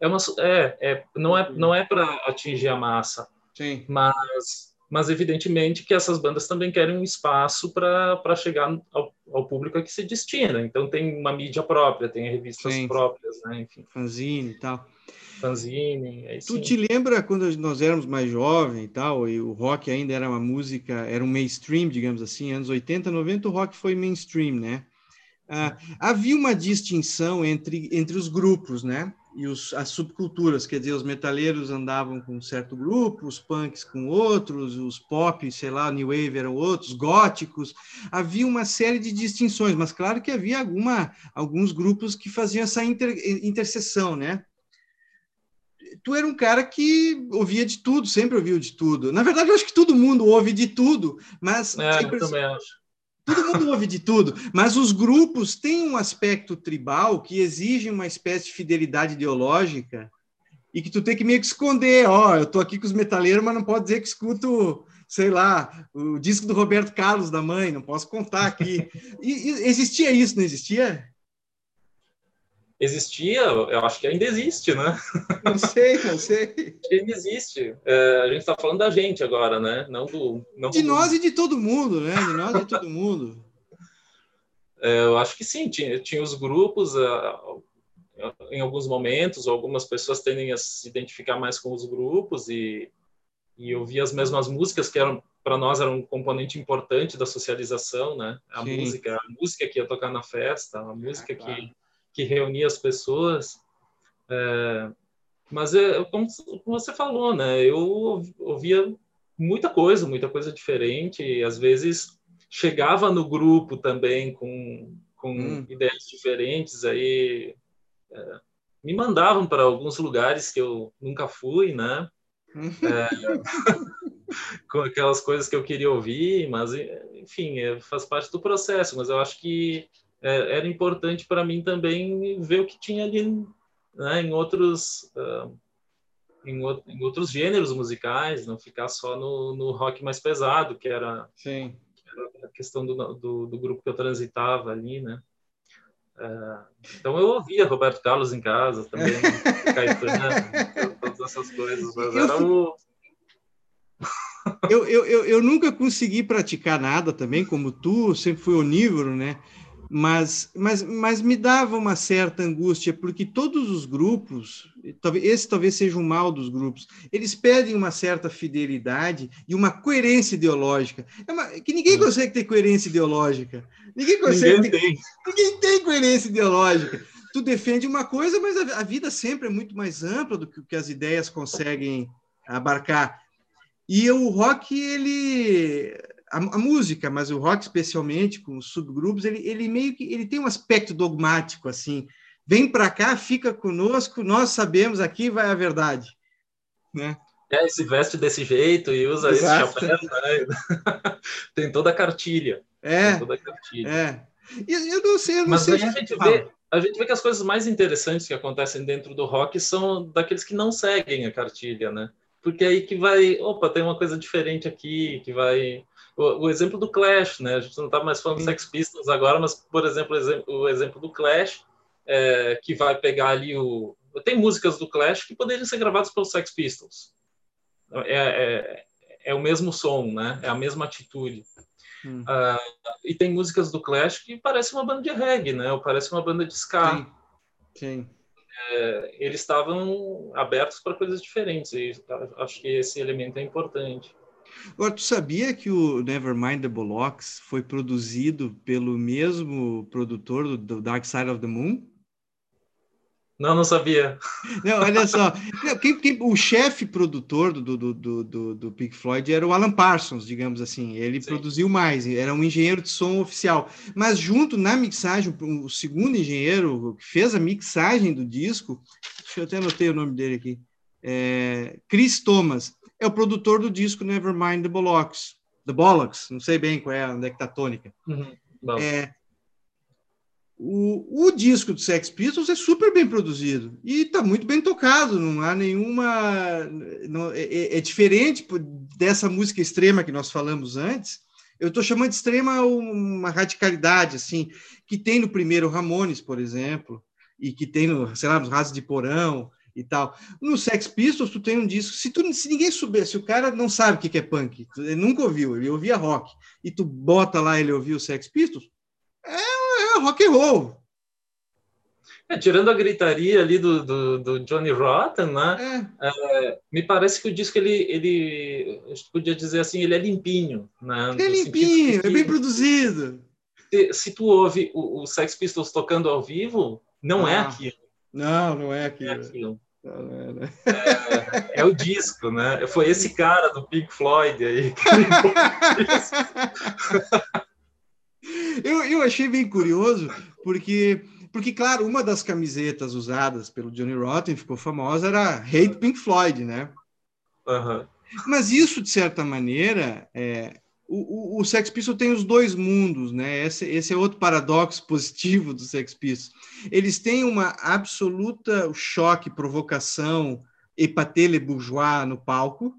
É uma é, é não é não é para atingir a massa. Sim. mas mas evidentemente que essas bandas também querem um espaço para chegar ao, ao, público a que se destina. Então tem uma mídia própria, tem revistas Sim. próprias, né? Enfim. Fanzine e tal. Fanzine. tu te lembra quando nós éramos mais jovens e tal, e o rock ainda era uma música, era um mainstream, digamos assim, anos 80, 90, o rock foi mainstream, né? Ah, havia uma distinção entre, entre os grupos, né? E os, as subculturas, quer dizer, os metaleiros andavam com um certo grupo, os punks com outros, os pop, sei lá, new wave eram outros, góticos, havia uma série de distinções, mas claro que havia alguma, alguns grupos que faziam essa inter, interseção, né? Tu era um cara que ouvia de tudo, sempre ouviu de tudo. Na verdade, eu acho que todo mundo ouve de tudo, mas é, eu também acho Todo mundo ouve de tudo, mas os grupos têm um aspecto tribal que exige uma espécie de fidelidade ideológica e que tu tem que meio que esconder. Ó, oh, eu tô aqui com os metaleiros, mas não pode dizer que escuto, sei lá, o disco do Roberto Carlos da mãe, não posso contar aqui. E, e existia isso, não existia? Existia, eu acho que ainda existe, né? <laughs> Não sei, não sei. ainda existe. É, a gente está falando da gente agora, né? Não do. Não de do... nós e de todo mundo, né? De nós e de todo mundo. <laughs> É, eu acho que sim, tinha, tinha os grupos, uh, em alguns momentos, algumas pessoas tendem a se identificar mais com os grupos e, e ouvir as mesmas músicas que eram para nós era um componente importante da socialização, né? A sim. música, a música que ia tocar na festa, a música é, claro. que que reunia as pessoas. É, mas é como, você falou, né? Eu ouvia muita coisa, muita coisa diferente. E às vezes chegava no grupo também com, com hum. ideias diferentes. Aí é, me mandavam para alguns lugares que eu nunca fui, né? Hum. É, <laughs> com aquelas coisas que eu queria ouvir, mas enfim, é, faz parte do processo. Mas eu acho que é, era importante para mim também ver o que tinha ali né, em outros uh, em, o, em, outros gêneros musicais, não ficar só no, no rock mais pesado, que era, Sim. Que era a questão do, do, do, grupo que eu transitava ali, né? Uh, então eu ouvia Roberto Carlos em casa também, <laughs> Caetano, todas essas coisas, mas eu, era o eu, eu, eu, eu, nunca consegui praticar nada também, como tu, sempre fui onívoro, né? Mas, mas, mas me dava uma certa angústia, porque todos os grupos, esse talvez seja um mal dos grupos, eles pedem uma certa fidelidade e uma coerência ideológica. É uma, que ninguém consegue ter coerência ideológica. Ninguém consegue. Ninguém ter, tem. Ninguém tem coerência ideológica. Tu defende uma coisa, mas a, a vida sempre é muito mais ampla do que o que as ideias conseguem abarcar. E o rock, ele a, a, música, mas o rock especialmente com os subgrupos, ele, ele meio que ele tem um aspecto dogmático assim. Vem para cá, fica conosco, nós sabemos aqui vai a verdade, né? É, se veste desse jeito e usa Exato. esse chapéu, né? <laughs> tem toda a cartilha. É. toda a cartilha. É. E, eu não sei, eu não mas sei. Mas a gente vê, a gente vê que as coisas mais interessantes que acontecem dentro do rock são daqueles que não seguem a cartilha, né? Porque aí que vai, opa, tem uma coisa diferente aqui, que vai o, o, exemplo do Clash, né? A gente não está mais falando de Sex Pistols agora, mas, por exemplo, o exemplo, o exemplo do Clash, é, que vai pegar ali o... Tem músicas do Clash que poderiam ser gravadas pelos Sex Pistols. É, é, é o mesmo som, né? É a mesma atitude. Hum. Uh, e tem músicas do Clash que parece uma banda de reggae, né? Ou parece uma banda de ska. Sim. Sim. É, eles estavam abertos para coisas diferentes. E acho que esse elemento é importante. Agora, tu sabia que o Nevermind the Bollocks foi produzido pelo mesmo produtor do Dark Side of the Moon? Não, não sabia. Não, olha só. Quem, quem, o chefe produtor do, do, do, do, do Pink Floyd era o Alan Parsons, digamos assim. Ele Sim. produziu mais, era um engenheiro de som oficial. Mas junto na mixagem, o segundo engenheiro que fez a mixagem do disco, deixa eu até anotei o nome dele aqui, é Chris Thomas é o produtor do disco Nevermind the Bollocks. The Bollocks, não sei bem qual é, onde é que tá a tônica. Uhum. É, o, o, disco do Sex Pistols é super bem produzido e está muito bem tocado, não há nenhuma. Não, é, é, é, diferente dessa música extrema que nós falamos antes. Eu estou chamando de extrema uma radicalidade, assim, que tem no primeiro Ramones, por exemplo, e que tem no, sei lá, nos Rasos de Porão, e tal. No Sex Pistols, tu tem um disco. Se, tu, se ninguém souber, se o cara não sabe o que é punk, ele nunca ouviu, ele ouvia rock, e tu bota lá ele ouvir o Sex Pistols, é, é rock and roll. É, tirando a gritaria ali do, do, do Johnny Rotten, né? É. É, me parece que o disco ele, ele, a gente podia dizer assim, ele é limpinho, né? Ele é limpinho, que, é bem produzido. Se, se tu ouve o, o, Sex Pistols tocando ao vivo, não é ah. é aquilo. Não, não é aquilo. É, aquilo. Não, não é, né? é, é, o disco, né? Foi esse cara do Pink Floyd aí que eu, eu achei bem curioso, porque, porque, claro, uma das camisetas usadas pelo Johnny Rotten ficou famosa era Hate Pink Floyd, né? Uhum. Mas isso, de certa maneira, é, o, o, o Sex Pistols tem os dois mundos, né? Esse, esse é outro paradoxo <laughs> positivo do Sex Pistols. Eles têm uma absoluta choque, provocação, epatele bourgeois no palco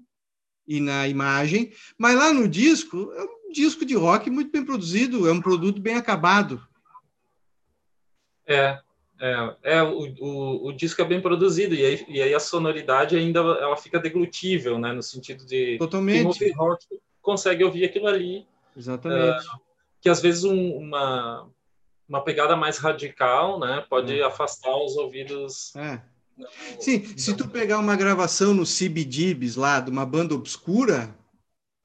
e na imagem, mas lá no disco é um disco de rock muito bem produzido, é um produto bem acabado. É, É, é o, o, o, disco é bem produzido e aí, e aí, a sonoridade ainda ela fica deglutível, né? No sentido de totalmente rock consegue ouvir aquilo ali. Exatamente. Uh, que às vezes um, uma uma pegada mais radical, né? Pode é. afastar os ouvidos. É. Sim, se tu pegar uma gravação no CBGBs lá de uma banda obscura,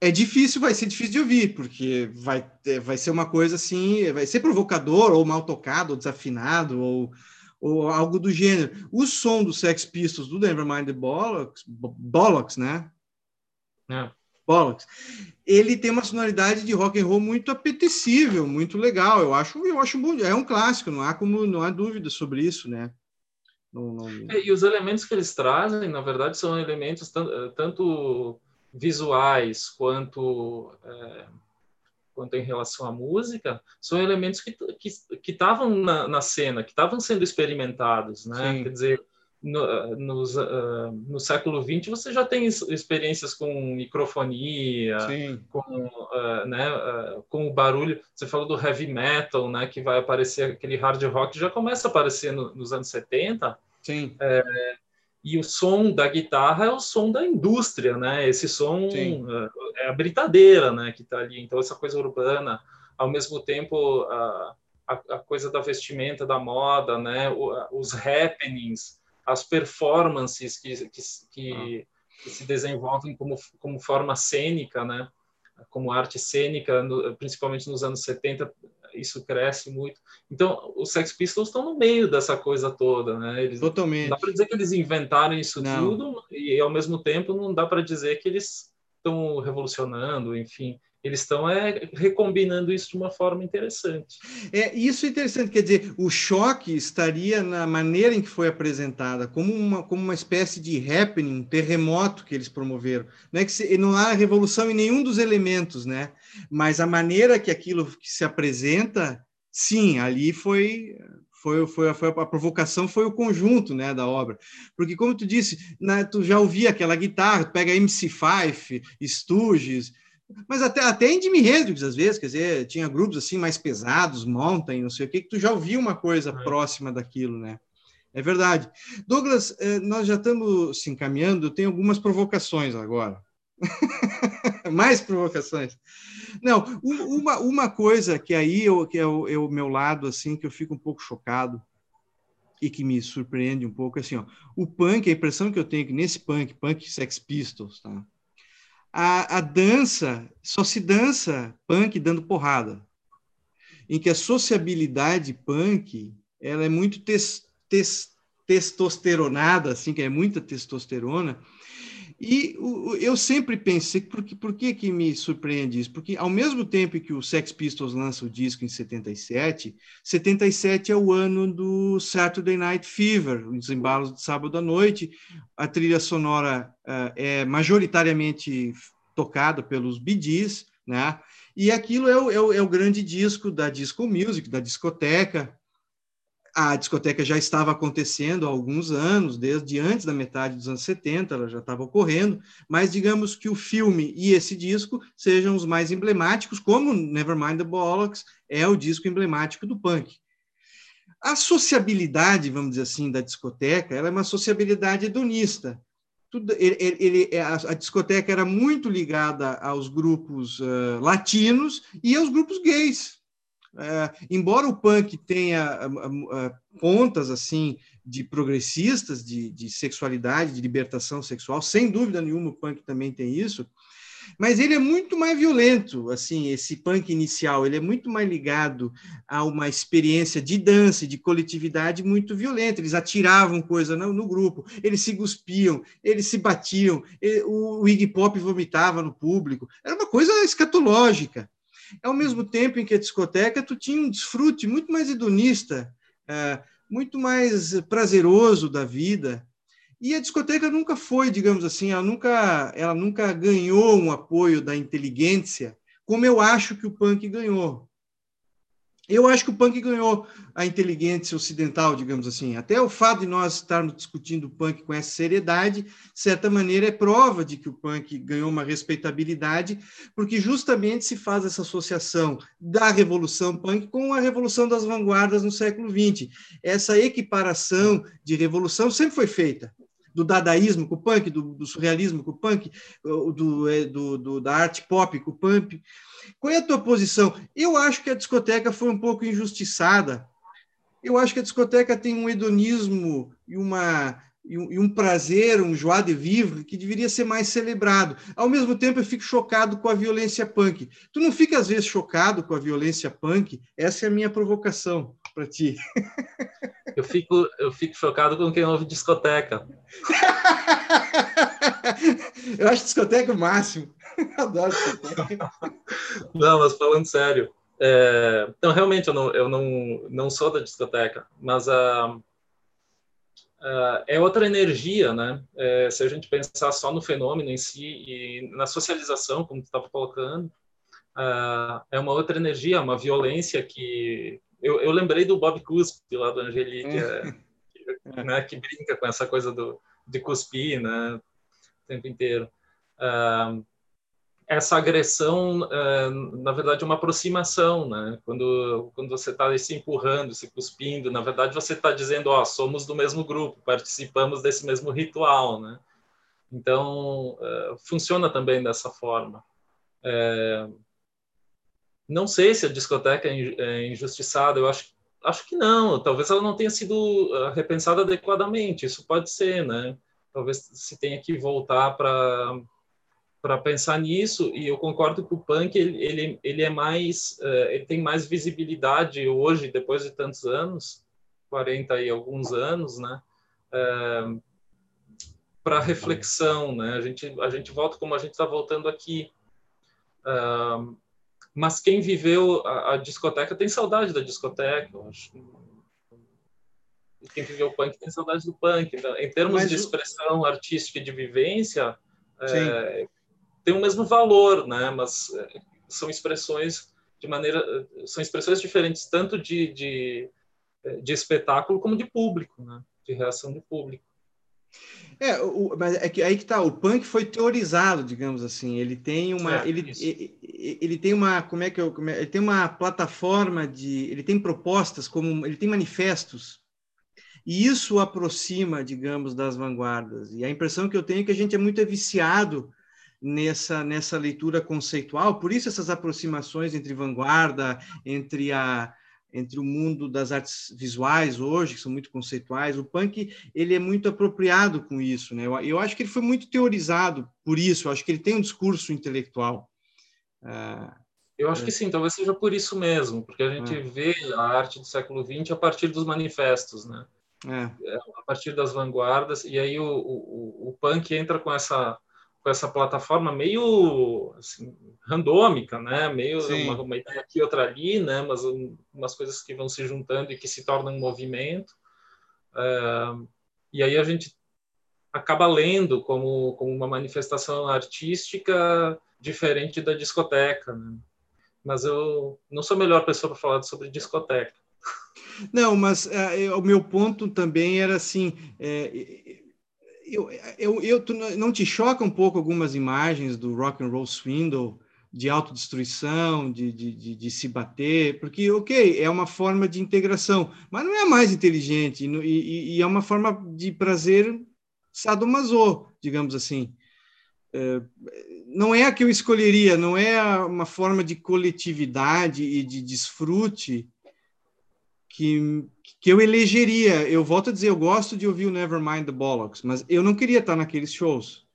é difícil, vai ser difícil de ouvir, porque vai, vai ser uma coisa assim, vai ser provocador, ou mal tocado, ou desafinado, ou, ou algo do gênero. O som dos Sex Pistols do Nevermind the Bollocks, Bollocks né? É. Bollocks, ele tem uma sonoridade de rock and roll muito apetecível, muito legal. Eu acho, eu acho bom, é um clássico, não há como, não há dúvida sobre isso, né? Não, não... É, e os elementos que eles trazem, na verdade, são elementos tanto, tanto visuais quanto é, quanto em relação à música, são elementos que que estavam na, na, cena, que estavam sendo experimentados, né? Sim. Quer dizer, no, nos, uh, no século XX você já tem experiências com microfonia, Sim. com, uh, né, uh, com o barulho. Você falou do heavy metal, né, que vai aparecer aquele hard rock, já começa a aparecer no, nos anos 70. Sim. É, e o som da guitarra é o som da indústria, né? Esse som é a britadeira, né, que está ali. Então essa coisa urbana, ao mesmo tempo a, a, coisa da vestimenta, da moda, né, os happenings as performances que, que, que, ah. que, se desenvolvem como, como forma cênica, né? como arte cênica, no, principalmente nos anos 70, isso cresce muito. Então, os Sex Pistols estão no meio dessa coisa toda, né? Eles, Totalmente. Dá para dizer que eles inventaram isso não. tudo e, ao mesmo tempo, não dá para dizer que eles estão revolucionando, enfim eles estão é, recombinando isso de uma forma interessante. É isso é interessante, quer dizer, o choque estaria na maneira em que foi apresentada, como uma, como uma espécie de happening, um terremoto que eles promoveram. Não, é que se, não há revolução em nenhum dos elementos, né? mas a maneira que aquilo que se apresenta, sim, ali foi foi, foi, foi, a provocação foi o conjunto né, da obra. Porque, como tu disse, né, tu já ouvia aquela guitarra, pega MC5, Stooges, mas até, até em Jimi Hendrix, às vezes, quer dizer, tinha grupos assim mais pesados, Mountain, não sei o que, que tu já ouvia uma coisa é. próxima daquilo, né? É verdade. Douglas, eh, nós já estamos se encaminhando, tem algumas provocações agora. <laughs> mais provocações. Não, uma, uma coisa que aí eu, que é, o, é o meu lado, assim, que eu fico um pouco chocado e que me surpreende um pouco, assim, ó, o punk, a impressão que eu tenho que nesse punk, punk Sex Pistols, tá? A, a dança, só se dança punk dando porrada. Em que a sociabilidade punk ela é muito tes, tes, testosteronada, assim, que é muita testosterona, e o, eu sempre pensei, por, que, por que, que me surpreende isso? Porque ao mesmo tempo que o Sex Pistols lança o disco em 77, 77 é o ano do Saturday Night Fever, os embalos de sábado à noite. A trilha sonora uh, é majoritariamente tocada pelos Gees, né? E aquilo é o, é o, é o grande disco da disco music, da discoteca, a discoteca já estava acontecendo há alguns anos, desde antes da metade dos anos 70, ela já estava ocorrendo, mas digamos que o filme e esse disco sejam os mais emblemáticos, como Nevermind the Bollocks é o disco emblemático do punk. A sociabilidade, vamos dizer assim, da discoteca, ela é uma sociabilidade hedonista. Tudo, ele, ele, a, a, discoteca era muito ligada aos grupos uh, latinos e aos grupos gays é, embora o punk tenha pontas assim de progressistas, de, de, sexualidade, de libertação sexual, sem dúvida nenhuma o punk também tem isso, mas ele é muito mais violento, assim, esse punk inicial, ele é muito mais ligado a uma experiência de dança, de coletividade muito violenta. Eles atiravam coisa no, no grupo, eles se cuspiam, eles se batiam, ele, o, o Iggy Pop vomitava no público. Era uma coisa escatológica. Ao mesmo tempo em que a discoteca, tu tinha um desfrute muito mais hedonista, é, muito mais prazeroso da vida. E a discoteca nunca foi, digamos assim, ela nunca, ela nunca ganhou um apoio da inteligência, como eu acho que o punk ganhou. Eu acho que o punk ganhou a inteligência ocidental, digamos assim. Até o fato de nós estarmos discutindo o punk com essa seriedade, de certa maneira, é prova de que o punk ganhou uma respeitabilidade, porque justamente se faz essa associação da revolução punk com a revolução das vanguardas no século XX. Essa equiparação de revolução sempre foi feita do dadaísmo com o punk, do, do surrealismo com o punk, do, é, do, do, da arte pop com o punk. Qual é a tua posição? Eu acho que a discoteca foi um pouco injustiçada. Eu acho que a discoteca tem um hedonismo e uma e um, prazer, um joie de vivre que deveria ser mais celebrado. Ao mesmo tempo, eu fico chocado com a violência punk. Tu não fica às vezes chocado com a violência punk? Essa é a minha provocação para ti. Eu fico, eu fico chocado com quem ouve discoteca. <laughs> eu acho discoteca o máximo. Adoro discoteca. Não, mas falando sério. É, então, realmente, eu, não, eu não, não sou da discoteca, mas a. Uh, uh, é outra energia, né? É, se a gente pensar só no fenômeno em si e na socialização, como tu estava colocando, uh, é uma outra energia, uma violência que eu, eu lembrei do Bob Cuspe lá do Angelique, é. que, né, que brinca com essa coisa do, de cuspir, né, o tempo inteiro. Uh, essa agressão, uh, na verdade, é uma aproximação, né? Quando, quando você está se empurrando, se cuspindo, na verdade, você está dizendo, ó, somos do mesmo grupo, participamos desse mesmo ritual, né? Então, uh, funciona também dessa forma. É, não sei se a discoteca é, é injustiçada, eu acho, acho que não. Talvez ela não tenha sido ah, repensada adequadamente, isso pode ser, né? Talvez se tenha que voltar para para pensar nisso e eu concordo que o punk ele, ele, ele é mais uh, ele tem mais visibilidade hoje depois de tantos anos 40 e alguns anos né uh, para reflexão né a gente a gente volta como a gente está voltando aqui uh, mas quem viveu a, a, discoteca tem saudade da discoteca, eu acho. Quem viveu o punk tem saudade do punk. Então, em termos mas de expressão artística e de vivência, é, tem o mesmo valor, né? Mas é, são expressões de maneira, são expressões diferentes tanto de, de, de espetáculo como de público, né? De reação de público. É, o, mas é que aí que tá, o punk foi teorizado, digamos assim. Ele tem uma, é, ele, ele, ele, tem uma, como é que eu, é, ele tem uma plataforma de, ele tem propostas como, ele tem manifestos. E isso aproxima, digamos, das vanguardas. E a impressão que eu tenho é que a gente é muito viciado nessa nessa leitura conceitual. Por isso essas aproximações entre vanguarda, entre a entre o mundo das artes visuais hoje, que são muito conceituais, o punk ele é muito apropriado com isso, né? Eu, eu acho que ele foi muito teorizado por isso. Eu acho que ele tem um discurso intelectual. Uh, eu acho é. que sim, talvez seja por isso mesmo, porque a gente é. vê a arte do século XX a partir dos manifestos, né? É. é a partir das vanguardas, e aí o, o, o punk entra com essa com essa plataforma meio assim, randômica, né? Meio uma, uma, ideia aqui, outra ali, né? Mas um, umas coisas que vão se juntando e que se tornam um movimento. Uh, e aí a gente acaba lendo como, como uma manifestação artística diferente da discoteca, né? Mas eu não sou a melhor pessoa para falar sobre discoteca. Não, mas uh, o meu ponto também era assim, é, eu, eu, eu, tu não te choca um pouco algumas imagens do rock and roll swindle de autodestruição, de, de, de, de, se bater, porque, ok, é uma forma de integração, mas não é a mais inteligente, e, e, e é uma forma de prazer sadomaso, digamos assim. É, não é a que eu escolheria, não é uma forma de coletividade e de desfrute que, que eu elegeria. Eu volto a dizer, eu gosto de ouvir o Nevermind the Bollocks, mas eu não queria estar naqueles shows.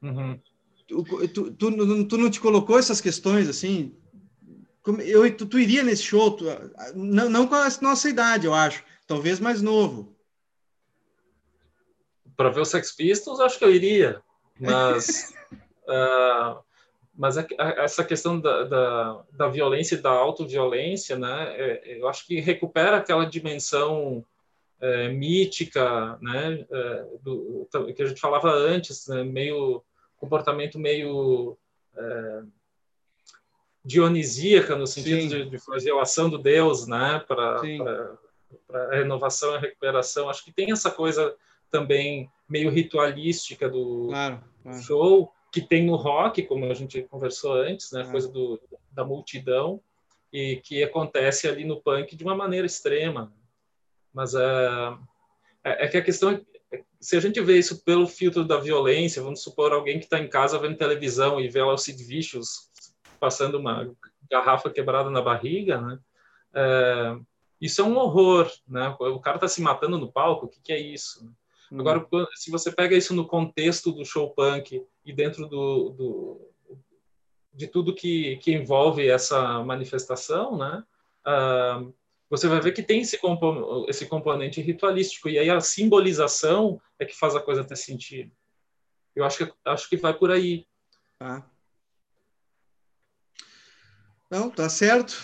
Uhum. Tu, tu, tu, tu, não te colocou essas questões assim? Eu, tu, iria nesse show? Não, não com a nossa idade, eu acho. Talvez mais novo. Para ver os Sex Pistols, acho que eu iria. Mas uh, <laughs> mas a, a, essa questão da, da, da, violência e da autoviolência, né, é, eu acho que recupera aquela dimensão é, mítica, né, é, do, que a gente falava antes, né, meio comportamento meio é, dionisíaca no sentido de, de, flagelação do Deus, né, para a renovação e recuperação. Acho que tem essa coisa também meio ritualística do, claro, claro. show que tem no rock, como a gente conversou antes, né, coisa do, da multidão e que acontece ali no punk de uma maneira extrema. Mas uh, é, é que a questão é se a gente vê isso pelo filtro da violência, vamos supor alguém que está em casa vendo televisão e vê lá o Sid Vicious passando uma garrafa quebrada na barriga, né? É, isso é um horror, né? O cara está se matando no palco, o que, que é isso? Hum. Agora, se você pega isso no contexto do show punk e dentro do, do de tudo que, que envolve essa manifestação, né? Uh, você vai ver que tem esse, compo esse componente ritualístico, e aí a simbolização é que faz a coisa ter sentido. Eu acho que, acho que vai por aí. Tá. Não, tá certo.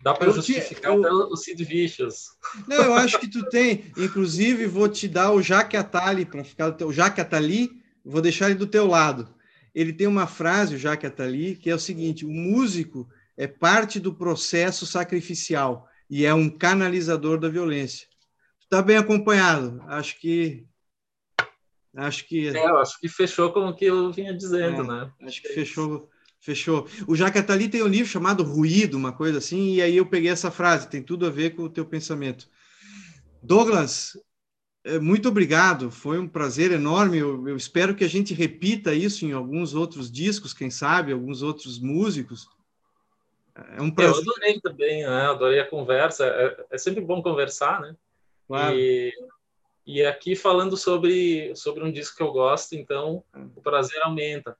Dá para justificar eu... até o Sid Vicious. Não, eu acho que tu tem. Inclusive, vou te dar o Jaque Atali para ficar o Jaque Atali, vou deixar ele do teu lado. Ele tem uma frase, o Jaque Atali, que é o seguinte: o músico é parte do processo sacrificial e é um canalizador da violência. Está bem acompanhado. Acho que acho que é, acho que fechou com o que eu vinha dizendo, é, né? Acho que fechou fechou. O Jacatali tem um livro chamado Ruído, uma coisa assim, e aí eu peguei essa frase, tem tudo a ver com o teu pensamento. Douglas, é, muito obrigado, foi um prazer enorme. Eu, eu, espero que a gente repita isso em alguns outros discos, quem sabe, alguns outros músicos. É um prazer. Eu adorei também, né? adorei a conversa. É, é sempre bom conversar, né? Claro. E, e aqui falando sobre, sobre um disco que eu gosto, então o prazer aumenta.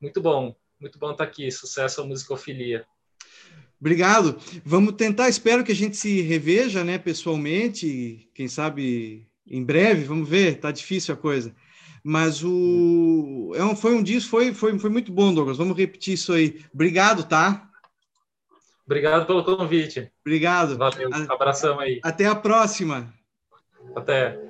Muito bom, muito bom estar aqui. Sucesso à musicofilia. Obrigado. Vamos tentar, espero que a gente se reveja, né, pessoalmente, quem sabe em breve, vamos ver, tá difícil a coisa. Mas o é um, foi um disco, foi, foi, foi muito bom, Douglas. Vamos repetir isso aí. Obrigado, tá? Obrigado pelo convite. Obrigado. Valeu. Abração aí. Até a próxima. Até.